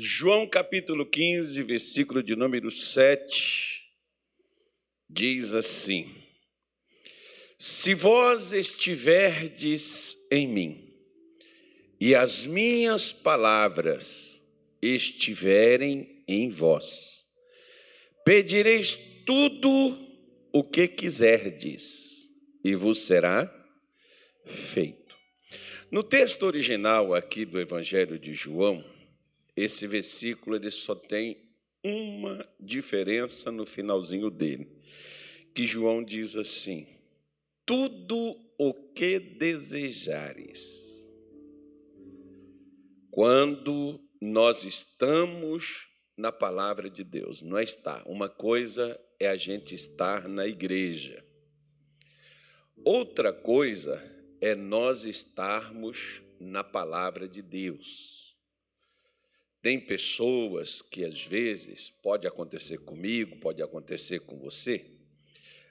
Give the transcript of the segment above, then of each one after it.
João capítulo 15, versículo de número 7, diz assim: Se vós estiverdes em mim, e as minhas palavras estiverem em vós, pedireis tudo o que quiserdes, e vos será feito. No texto original aqui do Evangelho de João, esse versículo ele só tem uma diferença no finalzinho dele, que João diz assim: tudo o que desejares. Quando nós estamos na palavra de Deus, não é estar. Uma coisa é a gente estar na igreja. Outra coisa é nós estarmos na palavra de Deus. Tem pessoas que às vezes pode acontecer comigo, pode acontecer com você.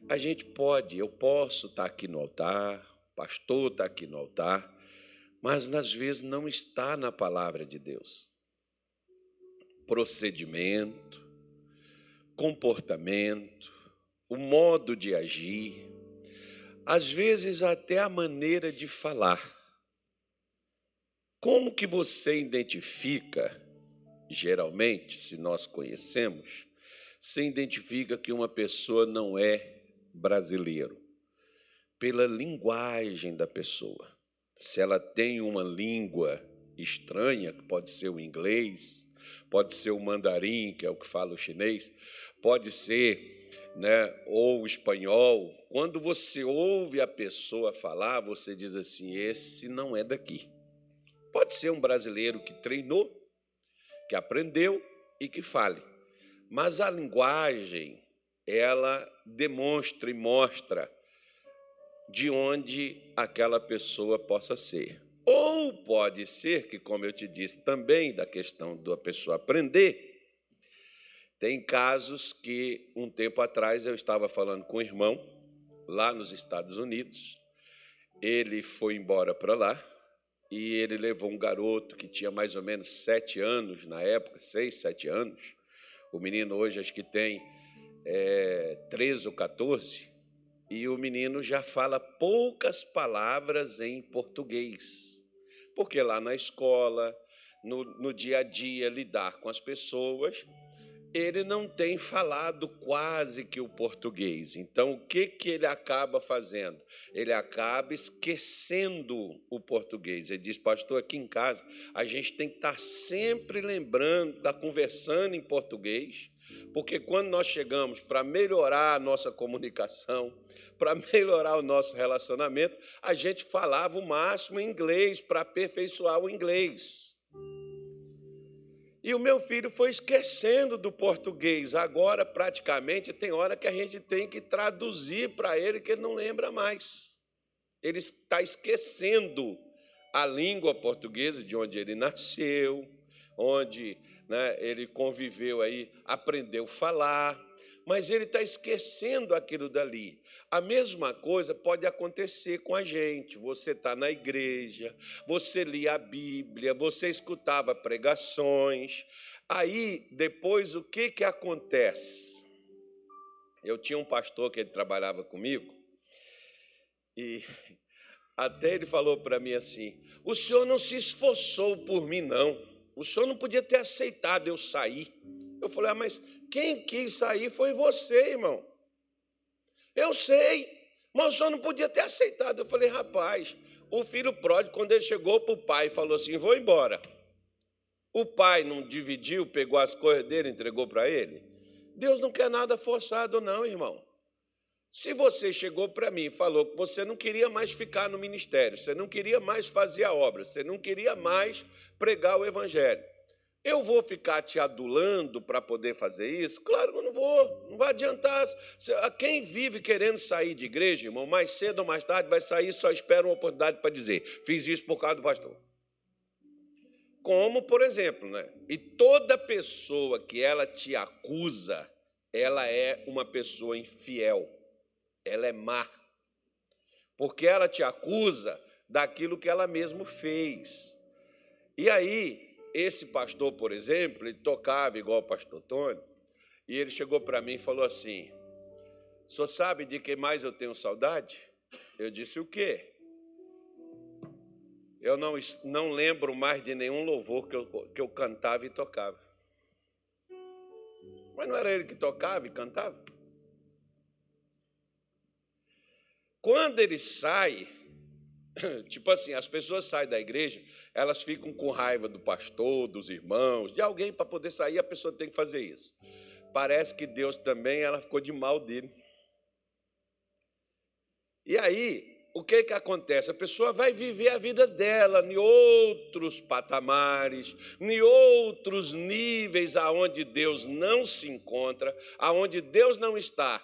A gente pode, eu posso estar aqui no altar, o pastor está aqui no altar, mas às vezes não está na palavra de Deus. Procedimento, comportamento, o modo de agir, às vezes até a maneira de falar. Como que você identifica geralmente, se nós conhecemos, se identifica que uma pessoa não é brasileiro pela linguagem da pessoa. Se ela tem uma língua estranha, que pode ser o inglês, pode ser o mandarim, que é o que fala o chinês, pode ser, né, ou o espanhol. Quando você ouve a pessoa falar, você diz assim: esse não é daqui. Pode ser um brasileiro que treinou, que aprendeu e que fale. Mas a linguagem, ela demonstra e mostra de onde aquela pessoa possa ser. Ou pode ser que, como eu te disse também, da questão da pessoa aprender, tem casos que, um tempo atrás, eu estava falando com um irmão, lá nos Estados Unidos, ele foi embora para lá, e ele levou um garoto que tinha mais ou menos sete anos na época, seis, sete anos. O menino hoje acho que tem é, 13 ou 14, e o menino já fala poucas palavras em português, porque lá na escola, no, no dia a dia, lidar com as pessoas, ele não tem falado quase que o português. Então, o que, que ele acaba fazendo? Ele acaba esquecendo o português. Ele diz, pastor, aqui em casa, a gente tem que estar sempre lembrando, estar conversando em português, porque quando nós chegamos para melhorar a nossa comunicação, para melhorar o nosso relacionamento, a gente falava o máximo em inglês para aperfeiçoar o inglês. E o meu filho foi esquecendo do português. Agora, praticamente, tem hora que a gente tem que traduzir para ele que ele não lembra mais. Ele está esquecendo a língua portuguesa de onde ele nasceu, onde né, ele conviveu aí, aprendeu a falar mas ele está esquecendo aquilo dali. A mesma coisa pode acontecer com a gente. Você está na igreja, você lia a Bíblia, você escutava pregações. Aí, depois, o que, que acontece? Eu tinha um pastor que ele trabalhava comigo, e até ele falou para mim assim: o senhor não se esforçou por mim, não. O senhor não podia ter aceitado eu sair. Eu falei, ah, mas quem quis sair foi você, irmão. Eu sei, mas o senhor não podia ter aceitado. Eu falei, rapaz, o filho pródigo, quando ele chegou para o pai falou assim: vou embora. O pai não dividiu, pegou as coisas dele, entregou para ele. Deus não quer nada forçado, não, irmão. Se você chegou para mim e falou que você não queria mais ficar no ministério, você não queria mais fazer a obra, você não queria mais pregar o evangelho, eu vou ficar te adulando para poder fazer isso? Claro que eu não vou, não vai adiantar. Quem vive querendo sair de igreja, irmão, mais cedo ou mais tarde vai sair, só espera uma oportunidade para dizer: fiz isso por causa do pastor. Como, por exemplo, né? E toda pessoa que ela te acusa, ela é uma pessoa infiel, ela é má, porque ela te acusa daquilo que ela mesmo fez. E aí, esse pastor, por exemplo, ele tocava igual o pastor Tony, e ele chegou para mim e falou assim: Só sabe de quem mais eu tenho saudade? Eu disse: O quê? Eu não, não lembro mais de nenhum louvor que eu, que eu cantava e tocava. Mas não era ele que tocava e cantava? Quando ele sai, tipo assim, as pessoas saem da igreja, elas ficam com raiva do pastor, dos irmãos, de alguém para poder sair, a pessoa tem que fazer isso. Parece que Deus também, ela ficou de mal dele. E aí, o que que acontece? A pessoa vai viver a vida dela em outros patamares, em outros níveis aonde Deus não se encontra, aonde Deus não está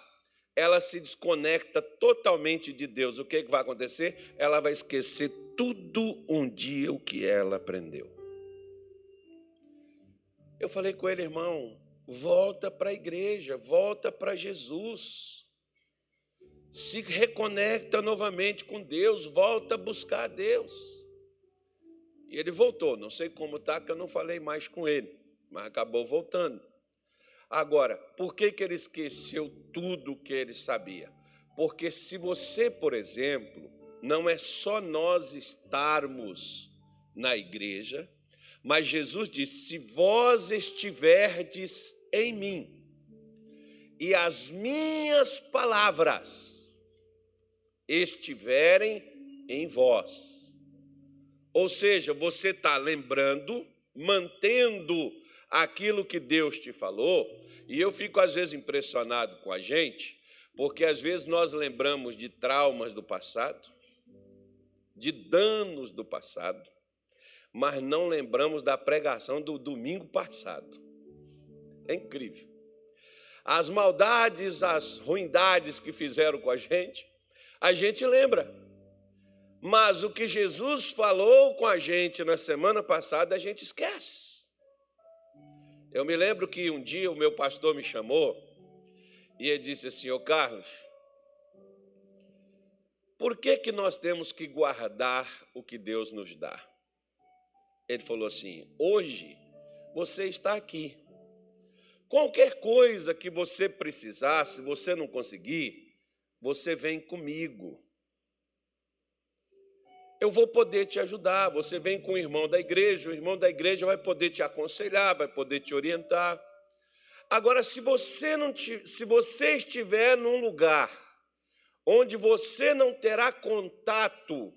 ela se desconecta totalmente de Deus. O que, que vai acontecer? Ela vai esquecer tudo um dia o que ela aprendeu. Eu falei com ele, irmão, volta para a igreja, volta para Jesus. Se reconecta novamente com Deus, volta a buscar a Deus. E ele voltou, não sei como está, que eu não falei mais com ele, mas acabou voltando. Agora, por que, que ele esqueceu tudo o que ele sabia? Porque se você, por exemplo, não é só nós estarmos na igreja, mas Jesus disse: se vós estiverdes em mim, e as minhas palavras estiverem em vós. Ou seja, você está lembrando, mantendo aquilo que Deus te falou, e eu fico às vezes impressionado com a gente, porque às vezes nós lembramos de traumas do passado, de danos do passado, mas não lembramos da pregação do domingo passado. É incrível. As maldades, as ruindades que fizeram com a gente, a gente lembra. Mas o que Jesus falou com a gente na semana passada, a gente esquece. Eu me lembro que um dia o meu pastor me chamou e ele disse assim: Ô Carlos, por que, que nós temos que guardar o que Deus nos dá? Ele falou assim: hoje você está aqui. Qualquer coisa que você precisar, se você não conseguir, você vem comigo eu vou poder te ajudar. Você vem com o irmão da igreja, o irmão da igreja vai poder te aconselhar, vai poder te orientar. Agora, se você não te, se você estiver num lugar onde você não terá contato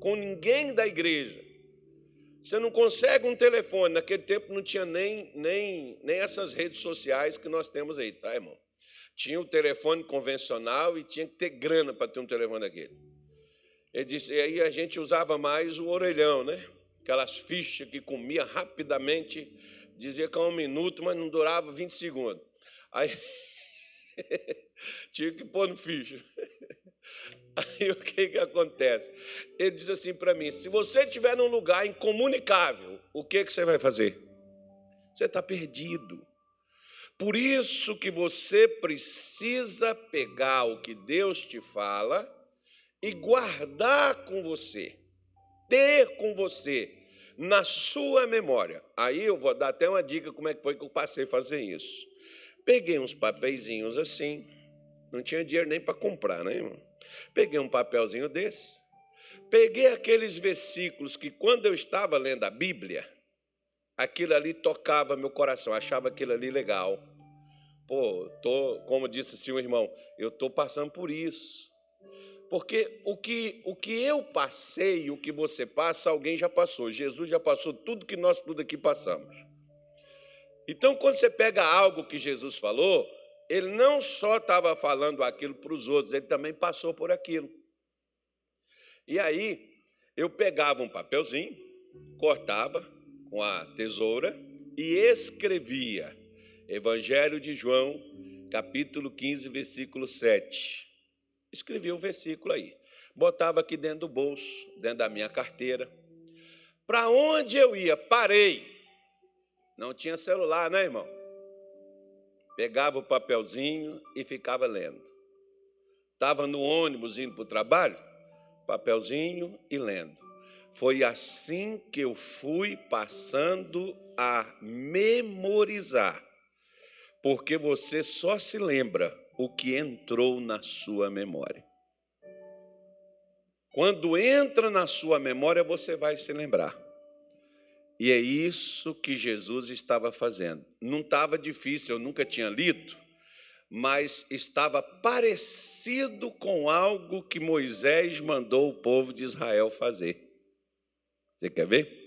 com ninguém da igreja, você não consegue um telefone, naquele tempo não tinha nem, nem, nem essas redes sociais que nós temos aí, tá, irmão? Tinha o telefone convencional e tinha que ter grana para ter um telefone daquele. Ele disse, e aí a gente usava mais o orelhão, né? Aquelas fichas que comia rapidamente, dizia que é um minuto, mas não durava 20 segundos. Aí tinha que pôr no ficha. Aí o que, que acontece? Ele diz assim para mim: se você estiver num lugar incomunicável, o que, que você vai fazer? Você está perdido. Por isso que você precisa pegar o que Deus te fala e guardar com você, ter com você na sua memória. Aí eu vou dar até uma dica como é que foi que eu passei a fazer isso. Peguei uns papeizinhos assim, não tinha dinheiro nem para comprar, né, irmão? Peguei um papelzinho desse, peguei aqueles versículos que quando eu estava lendo a Bíblia, aquilo ali tocava meu coração, achava aquilo ali legal. Pô, tô, como disse assim o irmão, eu estou passando por isso. Porque o que, o que eu passei, o que você passa, alguém já passou. Jesus já passou tudo que nós tudo aqui passamos. Então, quando você pega algo que Jesus falou, ele não só estava falando aquilo para os outros, ele também passou por aquilo. E aí, eu pegava um papelzinho, cortava com a tesoura e escrevia Evangelho de João, capítulo 15, versículo 7 escrevia o versículo aí. Botava aqui dentro do bolso, dentro da minha carteira. Para onde eu ia? Parei. Não tinha celular, né, irmão? Pegava o papelzinho e ficava lendo. Estava no ônibus indo para o trabalho, papelzinho e lendo. Foi assim que eu fui passando a memorizar, porque você só se lembra o que entrou na sua memória. Quando entra na sua memória, você vai se lembrar. E é isso que Jesus estava fazendo. Não estava difícil, eu nunca tinha lido, mas estava parecido com algo que Moisés mandou o povo de Israel fazer. Você quer ver?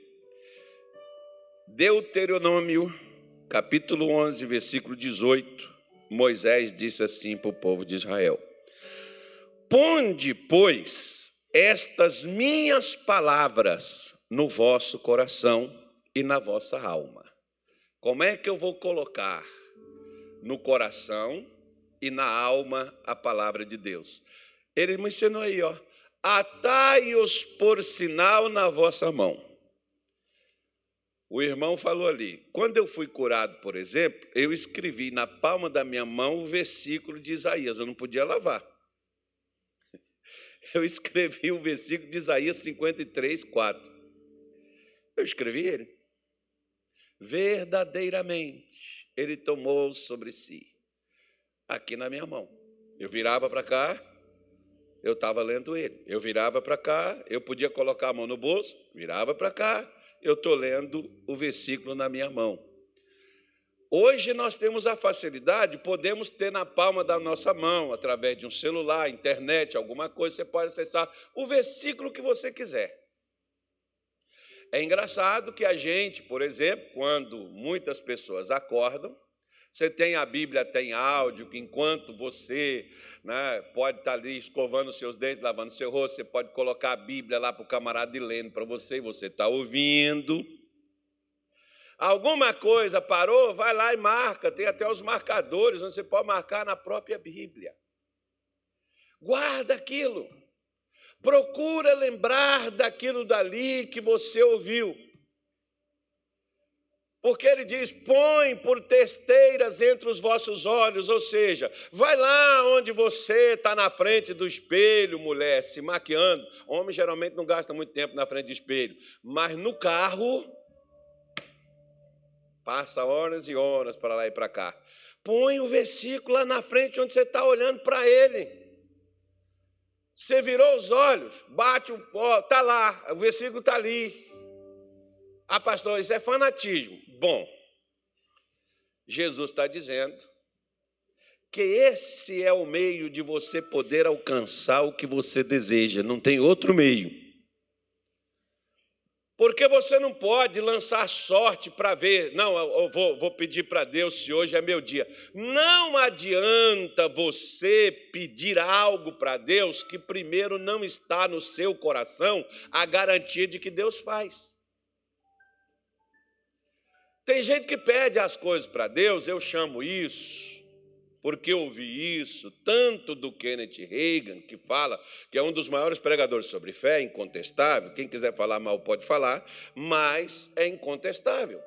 Deuteronômio, capítulo 11, versículo 18. Moisés disse assim para o povo de Israel: Ponde, pois, estas minhas palavras no vosso coração e na vossa alma. Como é que eu vou colocar no coração e na alma a palavra de Deus? Ele me ensinou aí, ó. Atai-os por sinal na vossa mão. O irmão falou ali. Quando eu fui curado, por exemplo, eu escrevi na palma da minha mão o versículo de Isaías. Eu não podia lavar. Eu escrevi o versículo de Isaías 53, 4. Eu escrevi ele verdadeiramente ele tomou sobre si, aqui na minha mão. Eu virava para cá, eu estava lendo ele. Eu virava para cá, eu podia colocar a mão no bolso, virava para cá, eu estou lendo o versículo na minha mão. Hoje nós temos a facilidade, podemos ter na palma da nossa mão, através de um celular, internet, alguma coisa, você pode acessar o versículo que você quiser. É engraçado que a gente, por exemplo, quando muitas pessoas acordam, você tem a Bíblia, tem áudio, que enquanto você né, pode estar ali escovando seus dentes, lavando seu rosto, você pode colocar a Bíblia lá para o camarada e lendo para você, e você está ouvindo. Alguma coisa parou, vai lá e marca, tem até os marcadores, onde você pode marcar na própria Bíblia. Guarda aquilo. Procura lembrar daquilo dali que você ouviu. Porque ele diz: põe por testeiras entre os vossos olhos, ou seja, vai lá onde você está na frente do espelho, mulher, se maquiando. Homem geralmente não gasta muito tempo na frente do espelho, mas no carro, passa horas e horas para lá e para cá. Põe o versículo lá na frente onde você está olhando para ele. Você virou os olhos, bate o pó, está lá, o versículo está ali. Ah, pastor, isso é fanatismo. Bom, Jesus está dizendo que esse é o meio de você poder alcançar o que você deseja, não tem outro meio. Porque você não pode lançar sorte para ver, não, eu vou, vou pedir para Deus se hoje é meu dia. Não adianta você pedir algo para Deus que primeiro não está no seu coração a garantia de que Deus faz. Tem gente que pede as coisas para Deus, eu chamo isso porque eu ouvi isso tanto do Kenneth Reagan, que fala que é um dos maiores pregadores sobre fé, incontestável. Quem quiser falar mal pode falar, mas é incontestável.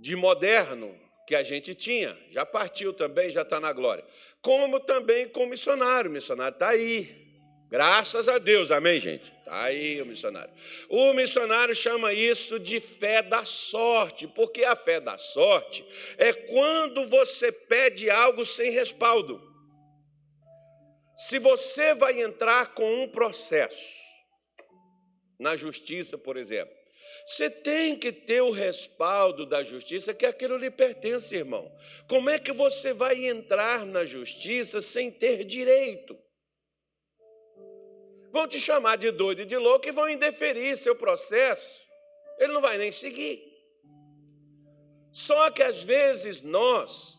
De moderno que a gente tinha, já partiu também, já está na glória. Como também com missionário, missionário está aí, Graças a Deus, amém, gente? Está aí o missionário. O missionário chama isso de fé da sorte, porque a fé da sorte é quando você pede algo sem respaldo. Se você vai entrar com um processo na justiça, por exemplo, você tem que ter o respaldo da justiça, que aquilo lhe pertence, irmão. Como é que você vai entrar na justiça sem ter direito? Vão te chamar de doido e de louco e vão indeferir seu processo. Ele não vai nem seguir. Só que às vezes nós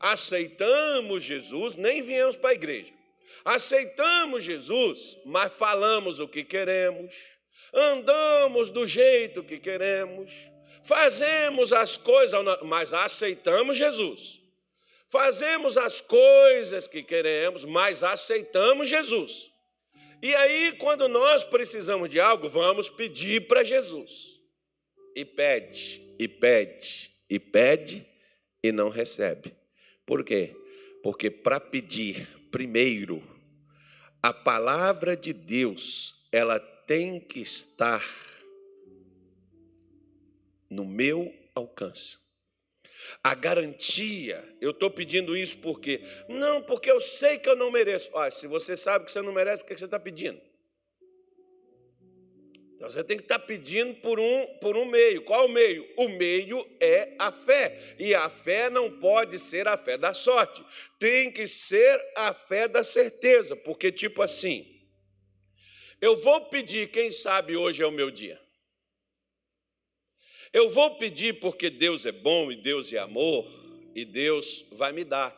aceitamos Jesus, nem viemos para a igreja. Aceitamos Jesus, mas falamos o que queremos, andamos do jeito que queremos, fazemos as coisas, mas aceitamos Jesus. Fazemos as coisas que queremos, mas aceitamos Jesus. E aí, quando nós precisamos de algo, vamos pedir para Jesus. E pede, e pede, e pede, e não recebe. Por quê? Porque para pedir, primeiro, a palavra de Deus, ela tem que estar no meu alcance. A garantia, eu estou pedindo isso porque? Não, porque eu sei que eu não mereço. Olha, se você sabe que você não merece, por que você está pedindo? Então você tem que estar tá pedindo por um, por um meio. Qual o meio? O meio é a fé. E a fé não pode ser a fé da sorte. Tem que ser a fé da certeza. Porque, tipo assim, eu vou pedir, quem sabe hoje é o meu dia. Eu vou pedir porque Deus é bom e Deus é amor e Deus vai me dar.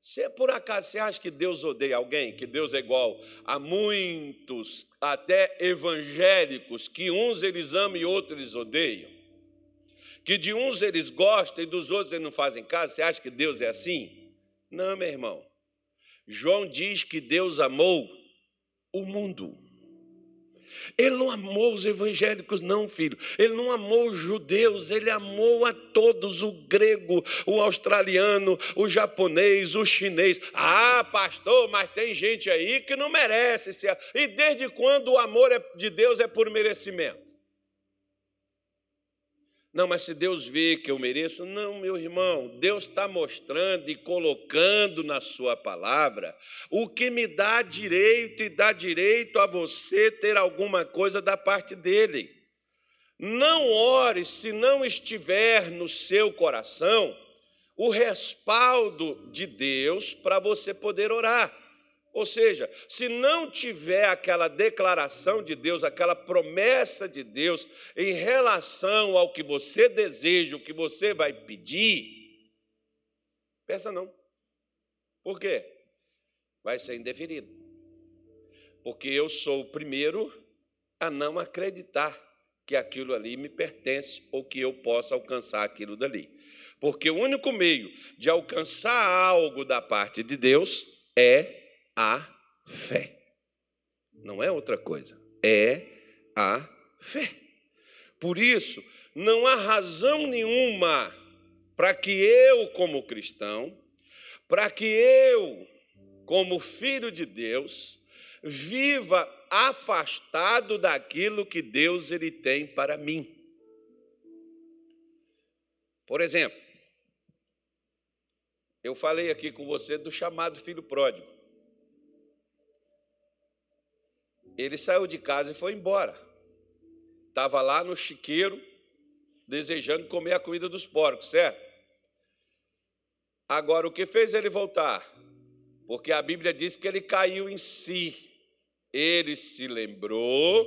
Se é por acaso você acha que Deus odeia alguém, que Deus é igual a muitos, até evangélicos, que uns eles amam e outros eles odeiam, que de uns eles gostam e dos outros eles não fazem caso, você acha que Deus é assim? Não, meu irmão. João diz que Deus amou o mundo. Ele não amou os evangélicos, não, filho. Ele não amou os judeus, ele amou a todos: o grego, o australiano, o japonês, o chinês. Ah, pastor, mas tem gente aí que não merece ser. E desde quando o amor é de Deus é por merecimento? Não, mas se Deus vê que eu mereço, não, meu irmão, Deus está mostrando e colocando na Sua palavra o que me dá direito e dá direito a você ter alguma coisa da parte dele. Não ore se não estiver no seu coração o respaldo de Deus para você poder orar. Ou seja, se não tiver aquela declaração de Deus, aquela promessa de Deus em relação ao que você deseja, o que você vai pedir, peça não. Por quê? Vai ser indeferido. Porque eu sou o primeiro a não acreditar que aquilo ali me pertence ou que eu possa alcançar aquilo dali. Porque o único meio de alcançar algo da parte de Deus é a fé. Não é outra coisa, é a fé. Por isso, não há razão nenhuma para que eu, como cristão, para que eu, como filho de Deus, viva afastado daquilo que Deus ele tem para mim. Por exemplo, eu falei aqui com você do chamado filho pródigo. Ele saiu de casa e foi embora. Estava lá no chiqueiro, desejando comer a comida dos porcos, certo? Agora, o que fez ele voltar? Porque a Bíblia diz que ele caiu em si. Ele se lembrou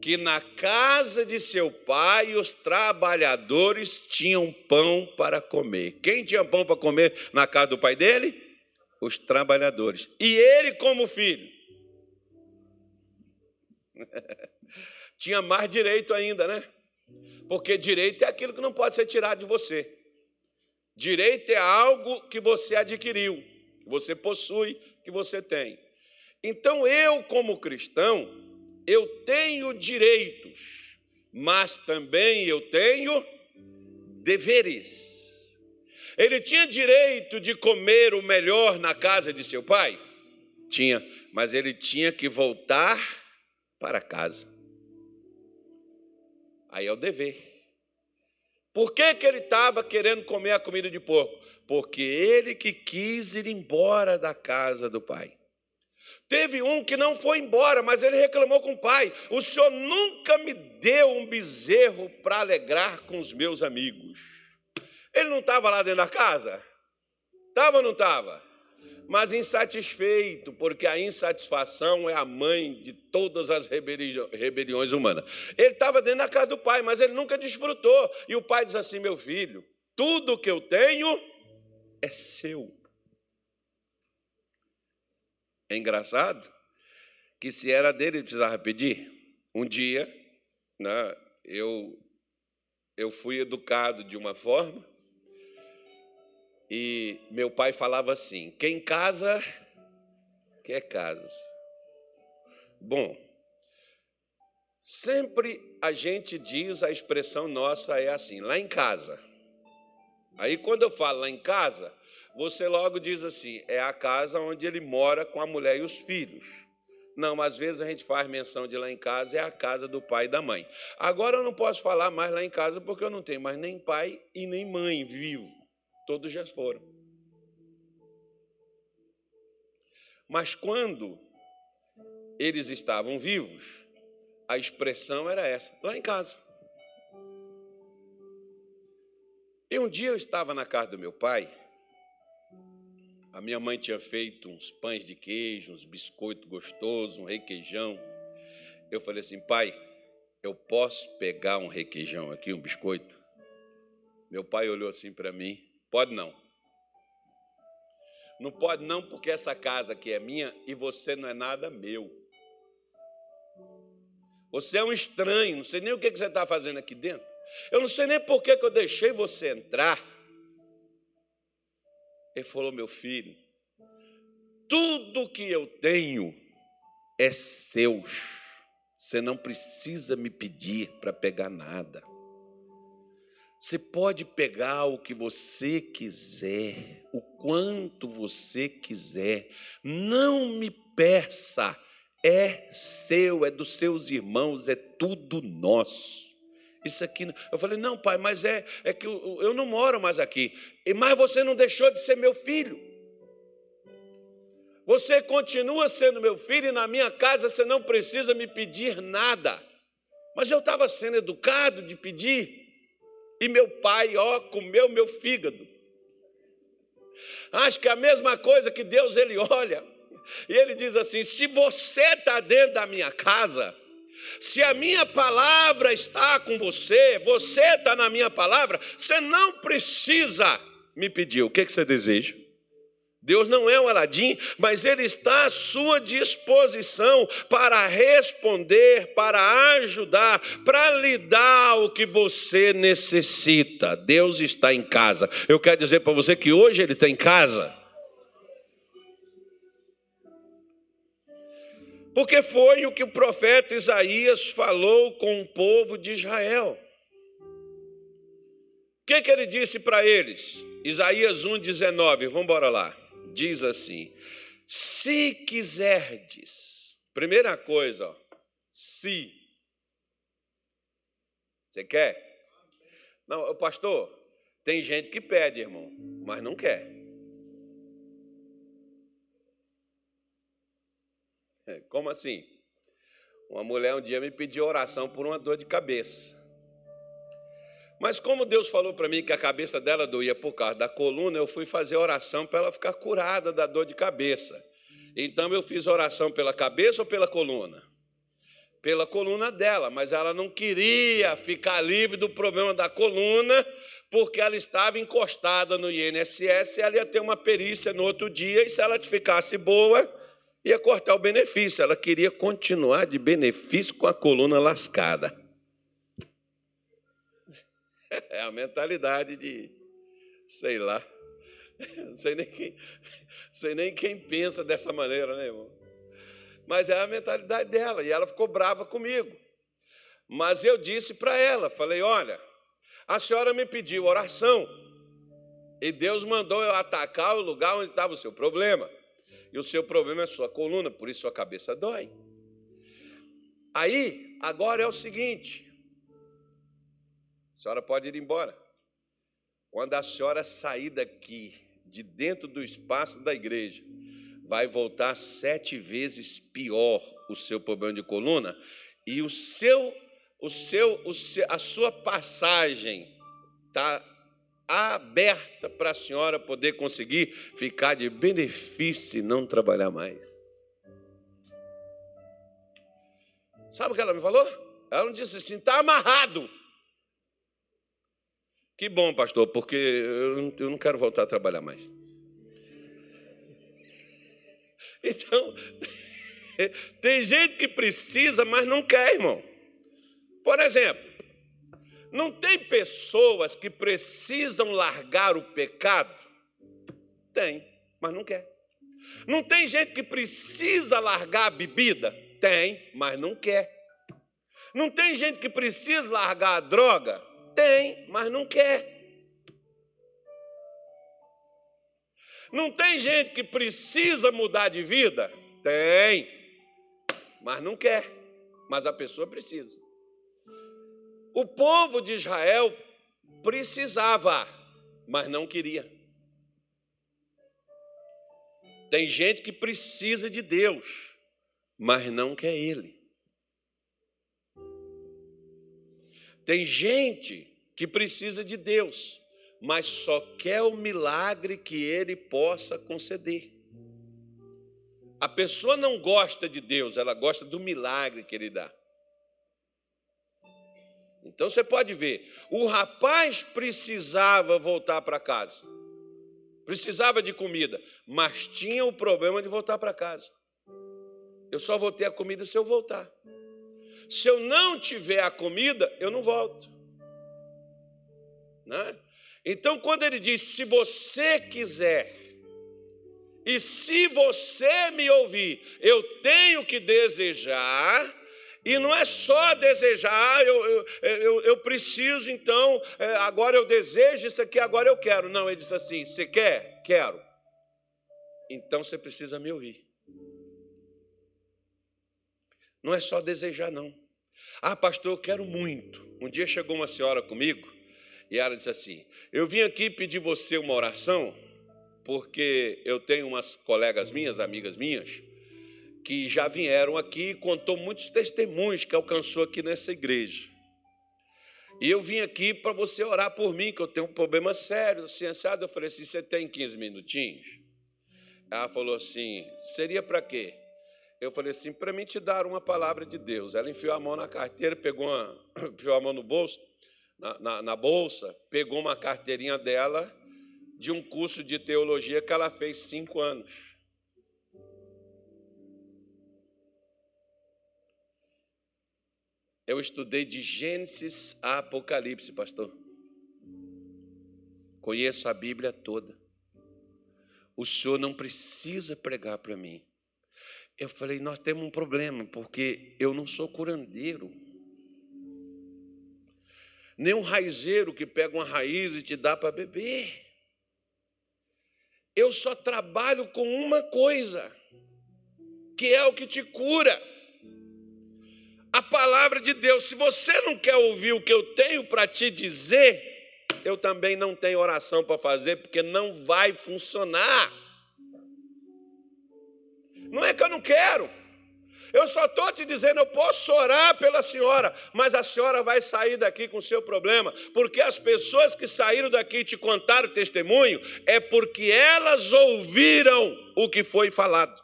que na casa de seu pai os trabalhadores tinham pão para comer. Quem tinha pão para comer na casa do pai dele? Os trabalhadores. E ele, como filho, Tinha mais direito ainda, né? Porque direito é aquilo que não pode ser tirado de você. Direito é algo que você adquiriu, que você possui, que você tem. Então eu, como cristão, eu tenho direitos, mas também eu tenho deveres. Ele tinha direito de comer o melhor na casa de seu pai? Tinha, mas ele tinha que voltar para casa. Aí é o dever. Por que, que ele estava querendo comer a comida de porco? Porque ele que quis ir embora da casa do pai. Teve um que não foi embora, mas ele reclamou com o pai: O senhor nunca me deu um bezerro para alegrar com os meus amigos. Ele não estava lá dentro da casa? Estava ou não estava? Mas insatisfeito, porque a insatisfação é a mãe de todas as rebeliões humanas. Ele estava dentro da casa do pai, mas ele nunca desfrutou. E o pai diz assim: Meu filho, tudo que eu tenho é seu. É engraçado que se era dele, ele precisava pedir. Um dia, né, eu, eu fui educado de uma forma e meu pai falava assim: quem casa, quer casa. Bom, sempre a gente diz, a expressão nossa é assim, lá em casa. Aí quando eu falo lá em casa, você logo diz assim: é a casa onde ele mora com a mulher e os filhos. Não, às vezes a gente faz menção de lá em casa, é a casa do pai e da mãe. Agora eu não posso falar mais lá em casa porque eu não tenho mais nem pai e nem mãe vivo. Todos já foram. Mas quando eles estavam vivos, a expressão era essa, lá em casa. E um dia eu estava na casa do meu pai, a minha mãe tinha feito uns pães de queijo, uns biscoitos gostosos, um requeijão. Eu falei assim, pai, eu posso pegar um requeijão aqui, um biscoito? Meu pai olhou assim para mim, pode não. Não pode não, porque essa casa aqui é minha e você não é nada meu. Você é um estranho, não sei nem o que você está fazendo aqui dentro. Eu não sei nem por que eu deixei você entrar. Ele falou, meu filho, tudo que eu tenho é seu. Você não precisa me pedir para pegar nada. Você pode pegar o que você quiser, o quanto você quiser. Não me peça, é seu, é dos seus irmãos, é tudo nosso. Isso aqui, eu falei, não, pai, mas é, é que eu, eu não moro mais aqui. Mas você não deixou de ser meu filho. Você continua sendo meu filho e na minha casa você não precisa me pedir nada. Mas eu estava sendo educado de pedir. E meu pai, ó, comeu meu fígado. Acho que é a mesma coisa que Deus ele olha e ele diz assim: se você está dentro da minha casa, se a minha palavra está com você, você está na minha palavra, você não precisa me pedir. O que, que você deseja? Deus não é um Aladim, mas Ele está à sua disposição para responder, para ajudar, para lhe dar o que você necessita. Deus está em casa. Eu quero dizer para você que hoje Ele está em casa. Porque foi o que o profeta Isaías falou com o povo de Israel. O que, que ele disse para eles? Isaías 1,19, vamos embora lá diz assim: se quiserdes, primeira coisa, ó, se. Você quer? Não, pastor, tem gente que pede, irmão, mas não quer. É, como assim? Uma mulher um dia me pediu oração por uma dor de cabeça. Mas como Deus falou para mim que a cabeça dela doía por causa da coluna, eu fui fazer oração para ela ficar curada da dor de cabeça. Então eu fiz oração pela cabeça ou pela coluna? Pela coluna dela, mas ela não queria ficar livre do problema da coluna, porque ela estava encostada no INSS e ela ia ter uma perícia no outro dia, e se ela ficasse boa, ia cortar o benefício. Ela queria continuar de benefício com a coluna lascada. É a mentalidade de, sei lá, não sei nem quem, sei nem quem pensa dessa maneira, né, irmão? Mas é a mentalidade dela, e ela ficou brava comigo. Mas eu disse para ela, falei, olha, a senhora me pediu oração, e Deus mandou eu atacar o lugar onde estava o seu problema. E o seu problema é sua coluna, por isso sua cabeça dói. Aí, agora é o seguinte: senhora pode ir embora. Quando a senhora sair daqui, de dentro do espaço da igreja, vai voltar sete vezes pior o seu problema de coluna e o seu, o seu, o seu a sua passagem está aberta para a senhora poder conseguir ficar de benefício e não trabalhar mais. Sabe o que ela me falou? Ela não disse assim, está amarrado. Que bom, pastor, porque eu não quero voltar a trabalhar mais. Então, tem gente que precisa, mas não quer, irmão. Por exemplo, não tem pessoas que precisam largar o pecado? Tem, mas não quer. Não tem gente que precisa largar a bebida? Tem, mas não quer. Não tem gente que precisa largar a droga? Tem, mas não quer. Não tem gente que precisa mudar de vida? Tem, mas não quer. Mas a pessoa precisa. O povo de Israel precisava, mas não queria. Tem gente que precisa de Deus, mas não quer Ele. Tem gente que precisa de Deus, mas só quer o milagre que Ele possa conceder. A pessoa não gosta de Deus, ela gosta do milagre que Ele dá. Então você pode ver, o rapaz precisava voltar para casa precisava de comida, mas tinha o problema de voltar para casa. Eu só vou ter a comida se eu voltar. Se eu não tiver a comida, eu não volto. Né? Então, quando ele diz: se você quiser, e se você me ouvir, eu tenho que desejar, e não é só desejar, ah, eu, eu, eu, eu preciso, então, é, agora eu desejo isso aqui, agora eu quero. Não, ele diz assim: você quer? Quero. Então você precisa me ouvir. Não é só desejar, não. Ah, pastor, eu quero muito. Um dia chegou uma senhora comigo e ela disse assim: Eu vim aqui pedir você uma oração, porque eu tenho umas colegas minhas, amigas minhas, que já vieram aqui e contou muitos testemunhos que alcançou aqui nessa igreja. E eu vim aqui para você orar por mim, que eu tenho um problema sério, ciênciado. Eu falei assim: você tem 15 minutinhos? Ela falou assim: seria para quê? Eu falei assim: para mim te dar uma palavra de Deus. Ela enfiou a mão na carteira, pegou uma, enfiou a mão no bolso, na, na, na bolsa, pegou uma carteirinha dela de um curso de teologia que ela fez cinco anos. Eu estudei de Gênesis a Apocalipse, pastor. Conheço a Bíblia toda. O senhor não precisa pregar para mim. Eu falei, nós temos um problema, porque eu não sou curandeiro. Nem um raizeiro que pega uma raiz e te dá para beber. Eu só trabalho com uma coisa, que é o que te cura a palavra de Deus. Se você não quer ouvir o que eu tenho para te dizer, eu também não tenho oração para fazer, porque não vai funcionar. Não é que eu não quero. Eu só estou te dizendo, eu posso orar pela senhora, mas a senhora vai sair daqui com o seu problema, porque as pessoas que saíram daqui e te contaram testemunho, é porque elas ouviram o que foi falado.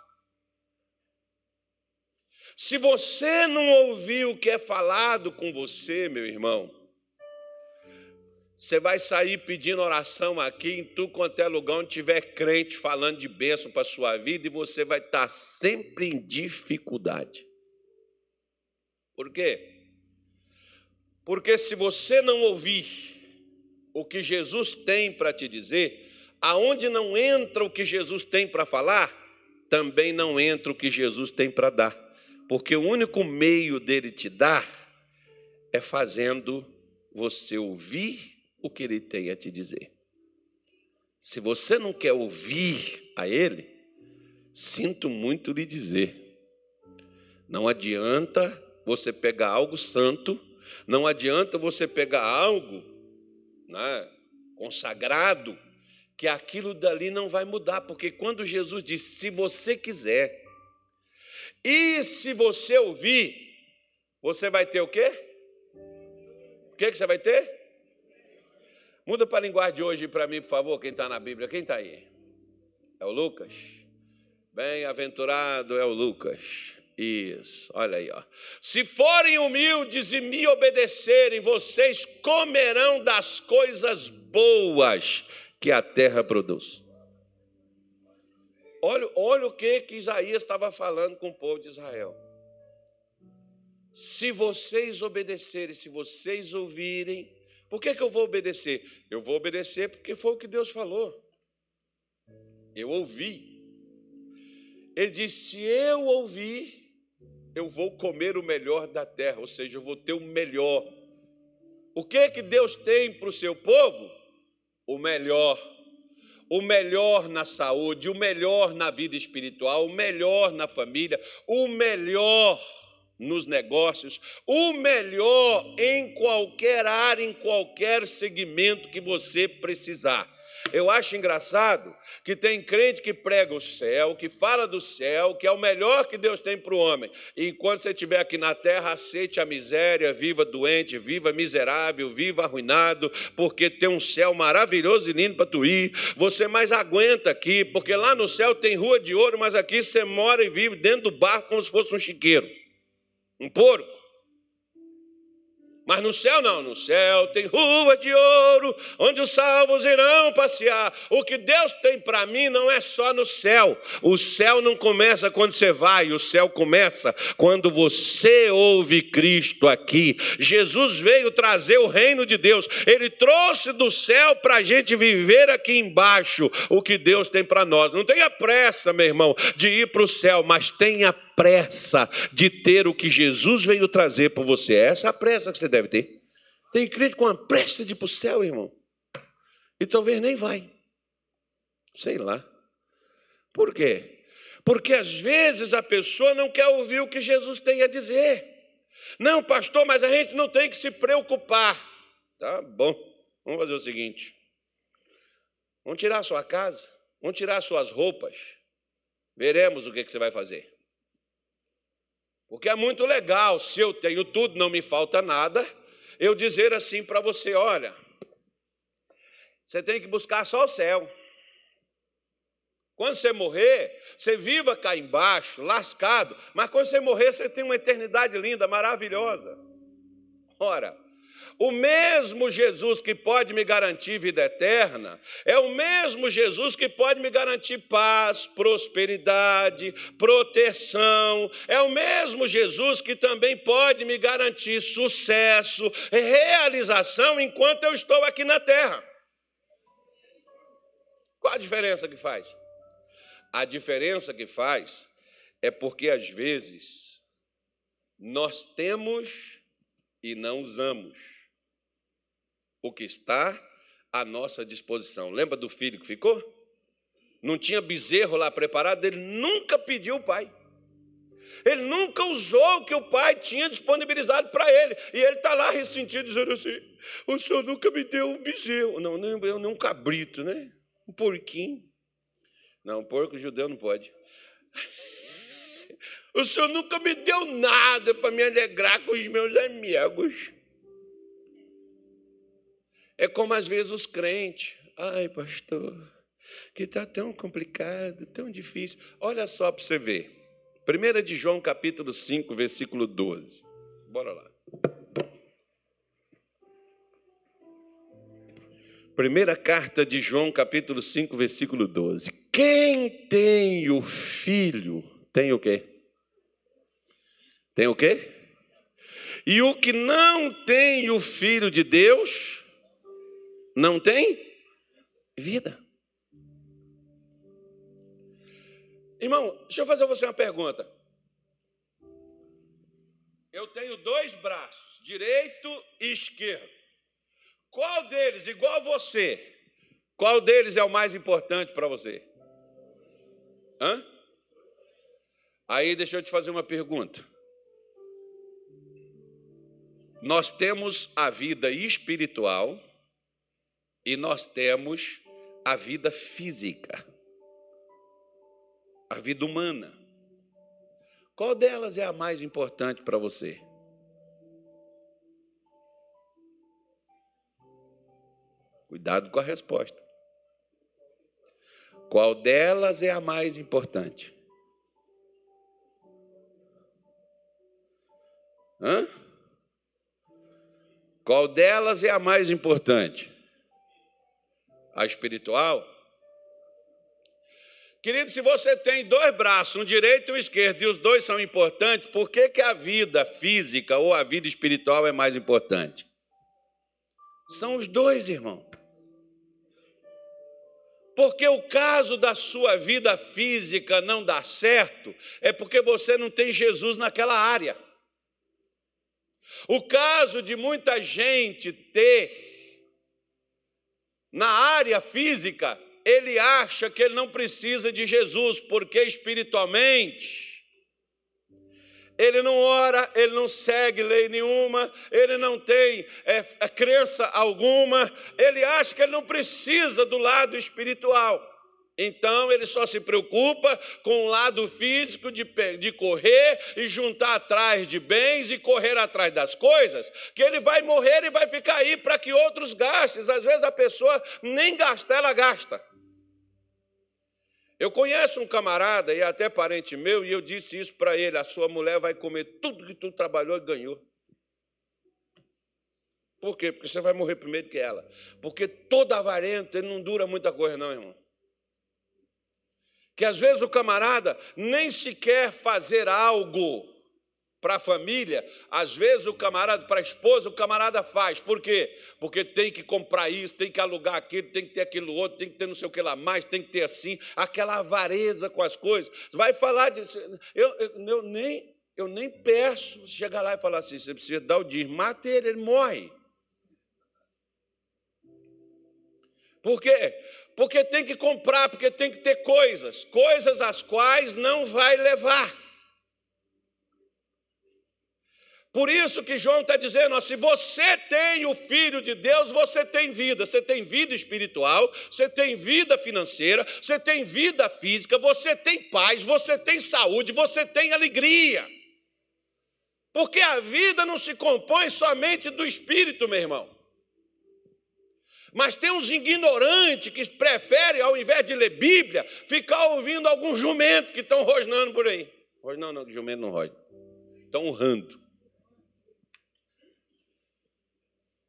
Se você não ouviu o que é falado com você, meu irmão, você vai sair pedindo oração aqui em tu quanto é lugar onde tiver crente falando de bênção para a sua vida e você vai estar sempre em dificuldade. Por quê? Porque se você não ouvir o que Jesus tem para te dizer, aonde não entra o que Jesus tem para falar, também não entra o que Jesus tem para dar porque o único meio dele te dar é fazendo você ouvir o que ele tem a te dizer. Se você não quer ouvir a ele, sinto muito lhe dizer. Não adianta você pegar algo santo, não adianta você pegar algo né, consagrado, que aquilo dali não vai mudar, porque quando Jesus disse: se você quiser, e se você ouvir, você vai ter o quê? O que, que você vai ter? Muda para a linguagem de hoje para mim, por favor, quem está na Bíblia. Quem está aí? É o Lucas? Bem-aventurado é o Lucas. Isso, olha aí, ó. Se forem humildes e me obedecerem, vocês comerão das coisas boas que a terra produz. Olha, olha o que, que Isaías estava falando com o povo de Israel. Se vocês obedecerem, se vocês ouvirem, por que, que eu vou obedecer? Eu vou obedecer porque foi o que Deus falou. Eu ouvi. Ele disse: se eu ouvir, eu vou comer o melhor da terra, ou seja, eu vou ter o melhor. O que que Deus tem para o seu povo? O melhor o melhor na saúde, o melhor na vida espiritual, o melhor na família, o melhor nos negócios, o melhor em qualquer área, em qualquer segmento que você precisar. Eu acho engraçado que tem crente que prega o céu, que fala do céu, que é o melhor que Deus tem para o homem. E enquanto você estiver aqui na terra, aceite a miséria, viva doente, viva miserável, viva arruinado, porque tem um céu maravilhoso e lindo para tu ir. Você mais aguenta aqui, porque lá no céu tem rua de ouro, mas aqui você mora e vive dentro do barco como se fosse um chiqueiro, um porco. Mas no céu não, no céu tem rua de ouro, onde os salvos irão passear. O que Deus tem para mim não é só no céu. O céu não começa quando você vai, o céu começa quando você ouve Cristo aqui. Jesus veio trazer o reino de Deus, ele trouxe do céu para a gente viver aqui embaixo o que Deus tem para nós. Não tenha pressa, meu irmão, de ir para o céu, mas tenha pressa de ter o que Jesus veio trazer para você. Essa é a pressa que você deve ter. Tem crente com a pressa de ir para o céu, irmão. E talvez nem vai. Sei lá. Por quê? Porque às vezes a pessoa não quer ouvir o que Jesus tem a dizer. Não, pastor, mas a gente não tem que se preocupar. Tá bom. Vamos fazer o seguinte. Vamos tirar a sua casa, vamos tirar suas roupas. Veremos o que, que você vai fazer. Porque é muito legal, se eu tenho tudo, não me falta nada, eu dizer assim para você: olha, você tem que buscar só o céu. Quando você morrer, você viva cá embaixo, lascado, mas quando você morrer, você tem uma eternidade linda, maravilhosa. Ora, o mesmo Jesus que pode me garantir vida eterna, é o mesmo Jesus que pode me garantir paz, prosperidade, proteção, é o mesmo Jesus que também pode me garantir sucesso, realização enquanto eu estou aqui na terra. Qual a diferença que faz? A diferença que faz é porque às vezes nós temos e não usamos o que está à nossa disposição. Lembra do filho que ficou? Não tinha bezerro lá preparado, ele nunca pediu o pai. Ele nunca usou o que o pai tinha disponibilizado para ele. E ele está lá ressentido, dizendo assim: O senhor nunca me deu um bezerro. Não, nem, nem um cabrito, né? Um porquinho. Não, porco judeu não pode. O senhor nunca me deu nada para me alegrar com os meus amigos. É como às vezes os crentes. Ai, pastor, que está tão complicado, tão difícil. Olha só para você ver. 1 de João, capítulo 5, versículo 12. Bora lá. Primeira carta de João, capítulo 5, versículo 12. Quem tem o filho, tem o quê? Tem o quê? E o que não tem o filho de Deus, não tem vida. Irmão, deixa eu fazer você uma pergunta. Eu tenho dois braços, direito e esquerdo. Qual deles, igual você, qual deles é o mais importante para você? Hã? Aí deixa eu te fazer uma pergunta. Nós temos a vida espiritual e nós temos a vida física, a vida humana. Qual delas é a mais importante para você? Cuidado com a resposta. Qual delas é a mais importante? Hã? Qual delas é a mais importante? A espiritual. Querido, se você tem dois braços, um direito e um esquerdo, e os dois são importantes, por que, que a vida física ou a vida espiritual é mais importante? São os dois, irmão. Porque o caso da sua vida física não dá certo, é porque você não tem Jesus naquela área. O caso de muita gente ter na área física ele acha que ele não precisa de Jesus, porque espiritualmente ele não ora, ele não segue lei nenhuma, ele não tem é, é, crença alguma, ele acha que ele não precisa do lado espiritual. Então ele só se preocupa com o lado físico de, de correr e juntar atrás de bens e correr atrás das coisas, que ele vai morrer e vai ficar aí para que outros gastem. Às vezes a pessoa nem gasta, ela gasta. Eu conheço um camarada, e até parente meu, e eu disse isso para ele: a sua mulher vai comer tudo que tu trabalhou e ganhou. Por quê? Porque você vai morrer primeiro que ela. Porque todo avarento, ele não dura muita coisa, não, irmão. Que às vezes o camarada nem sequer fazer algo para a família, às vezes o camarada, para a esposa, o camarada faz. Por quê? Porque tem que comprar isso, tem que alugar aquilo, tem que ter aquilo outro, tem que ter não sei o que lá mais, tem que ter assim, aquela avareza com as coisas. Vai falar disso. Eu, eu, eu, nem, eu nem peço chegar lá e falar assim: você precisa dar o dízimo, mata ele, ele morre. Por quê? Porque tem que comprar, porque tem que ter coisas, coisas as quais não vai levar. Por isso que João está dizendo: ó, se você tem o Filho de Deus, você tem vida. Você tem vida espiritual, você tem vida financeira, você tem vida física, você tem paz, você tem saúde, você tem alegria. Porque a vida não se compõe somente do espírito, meu irmão. Mas tem uns ignorantes que preferem, ao invés de ler Bíblia, ficar ouvindo alguns jumentos que estão rosnando por aí. Não, não, jumento não rosna. Estão honrando.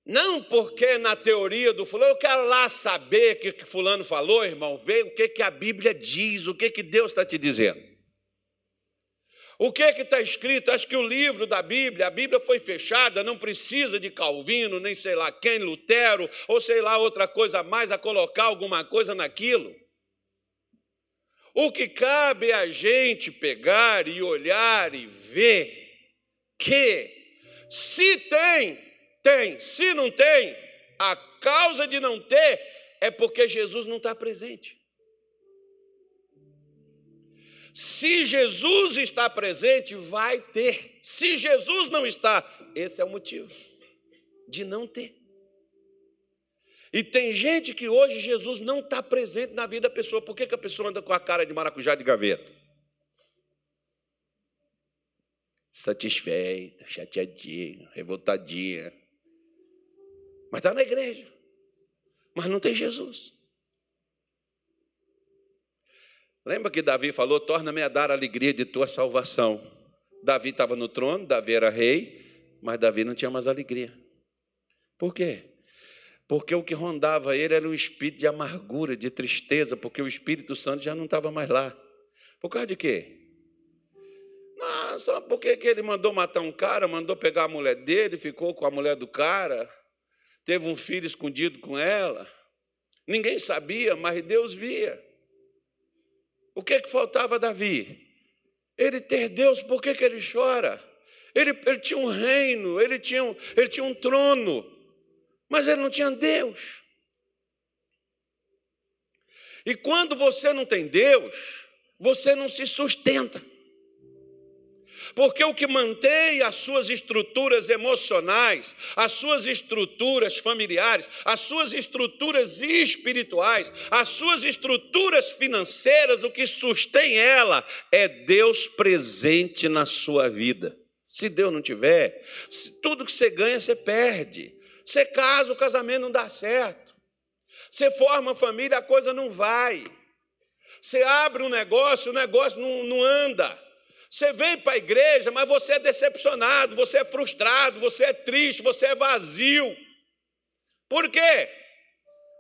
Não porque na teoria do fulano, eu quero lá saber o que, que fulano falou, irmão, ver o que, que a Bíblia diz, o que, que Deus está te dizendo. O que está escrito? Acho que o livro da Bíblia, a Bíblia foi fechada, não precisa de Calvino, nem sei lá quem, Lutero, ou sei lá outra coisa mais a colocar alguma coisa naquilo. O que cabe é a gente pegar e olhar e ver que, se tem tem. Se não tem, a causa de não ter é porque Jesus não está presente. Se Jesus está presente, vai ter. Se Jesus não está, esse é o motivo de não ter. E tem gente que hoje Jesus não está presente na vida da pessoa. Por que, que a pessoa anda com a cara de maracujá de gaveta? Satisfeita, chateadinha, revoltadinha. Mas está na igreja. Mas não tem Jesus. Lembra que Davi falou: Torna-me a dar a alegria de tua salvação. Davi estava no trono, Davi era rei, mas Davi não tinha mais alegria. Por quê? Porque o que rondava ele era um espírito de amargura, de tristeza, porque o Espírito Santo já não estava mais lá. Por causa de quê? Não, só porque ele mandou matar um cara, mandou pegar a mulher dele, ficou com a mulher do cara teve um filho escondido com ela. Ninguém sabia, mas Deus via. O que, que faltava a Davi? Ele ter Deus, por que, que ele chora? Ele, ele tinha um reino, ele tinha um, ele tinha um trono, mas ele não tinha Deus. E quando você não tem Deus, você não se sustenta porque o que mantém as suas estruturas emocionais, as suas estruturas familiares, as suas estruturas espirituais, as suas estruturas financeiras, o que sustém ela é Deus presente na sua vida. Se Deus não tiver, tudo que você ganha, você perde. Você casa, o casamento não dá certo. Você forma família, a coisa não vai. Você abre um negócio, o negócio não, não anda. Você vem para a igreja, mas você é decepcionado, você é frustrado, você é triste, você é vazio. Por quê?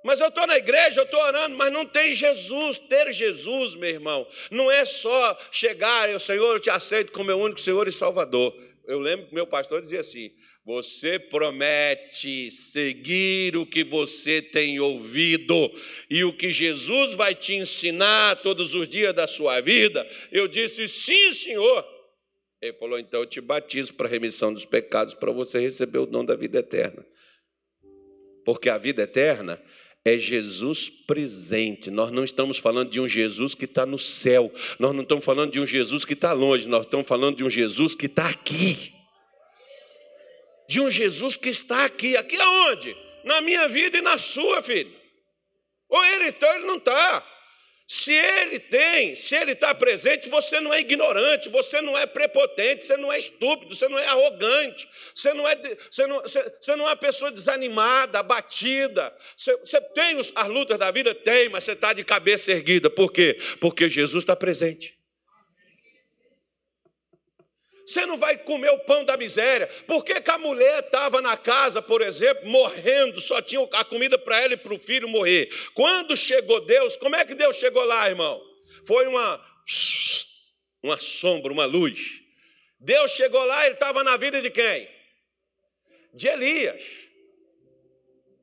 Mas eu estou na igreja, eu estou orando, mas não tem Jesus. Ter Jesus, meu irmão, não é só chegar, eu, Senhor, eu te aceito como meu único Senhor e Salvador. Eu lembro que meu pastor dizia assim: você promete seguir o que você tem ouvido e o que Jesus vai te ensinar todos os dias da sua vida? Eu disse, sim, senhor. Ele falou, então eu te batizo para a remissão dos pecados para você receber o dom da vida eterna. Porque a vida eterna é Jesus presente. Nós não estamos falando de um Jesus que está no céu, nós não estamos falando de um Jesus que está longe, nós estamos falando de um Jesus que está aqui. De um Jesus que está aqui. Aqui aonde? Na minha vida e na sua, filho. Ou ele está, ou ele não está. Se ele tem, se ele está presente, você não é ignorante, você não é prepotente, você não é estúpido, você não é arrogante, você não é, você não, você, você não é uma pessoa desanimada, abatida. Você, você tem os, as lutas da vida? Tem, mas você está de cabeça erguida. Por quê? Porque Jesus está presente. Você não vai comer o pão da miséria. Por que, que a mulher estava na casa, por exemplo, morrendo, só tinha a comida para ela e para o filho morrer? Quando chegou Deus, como é que Deus chegou lá, irmão? Foi uma, uma sombra, uma luz. Deus chegou lá, ele estava na vida de quem? De Elias.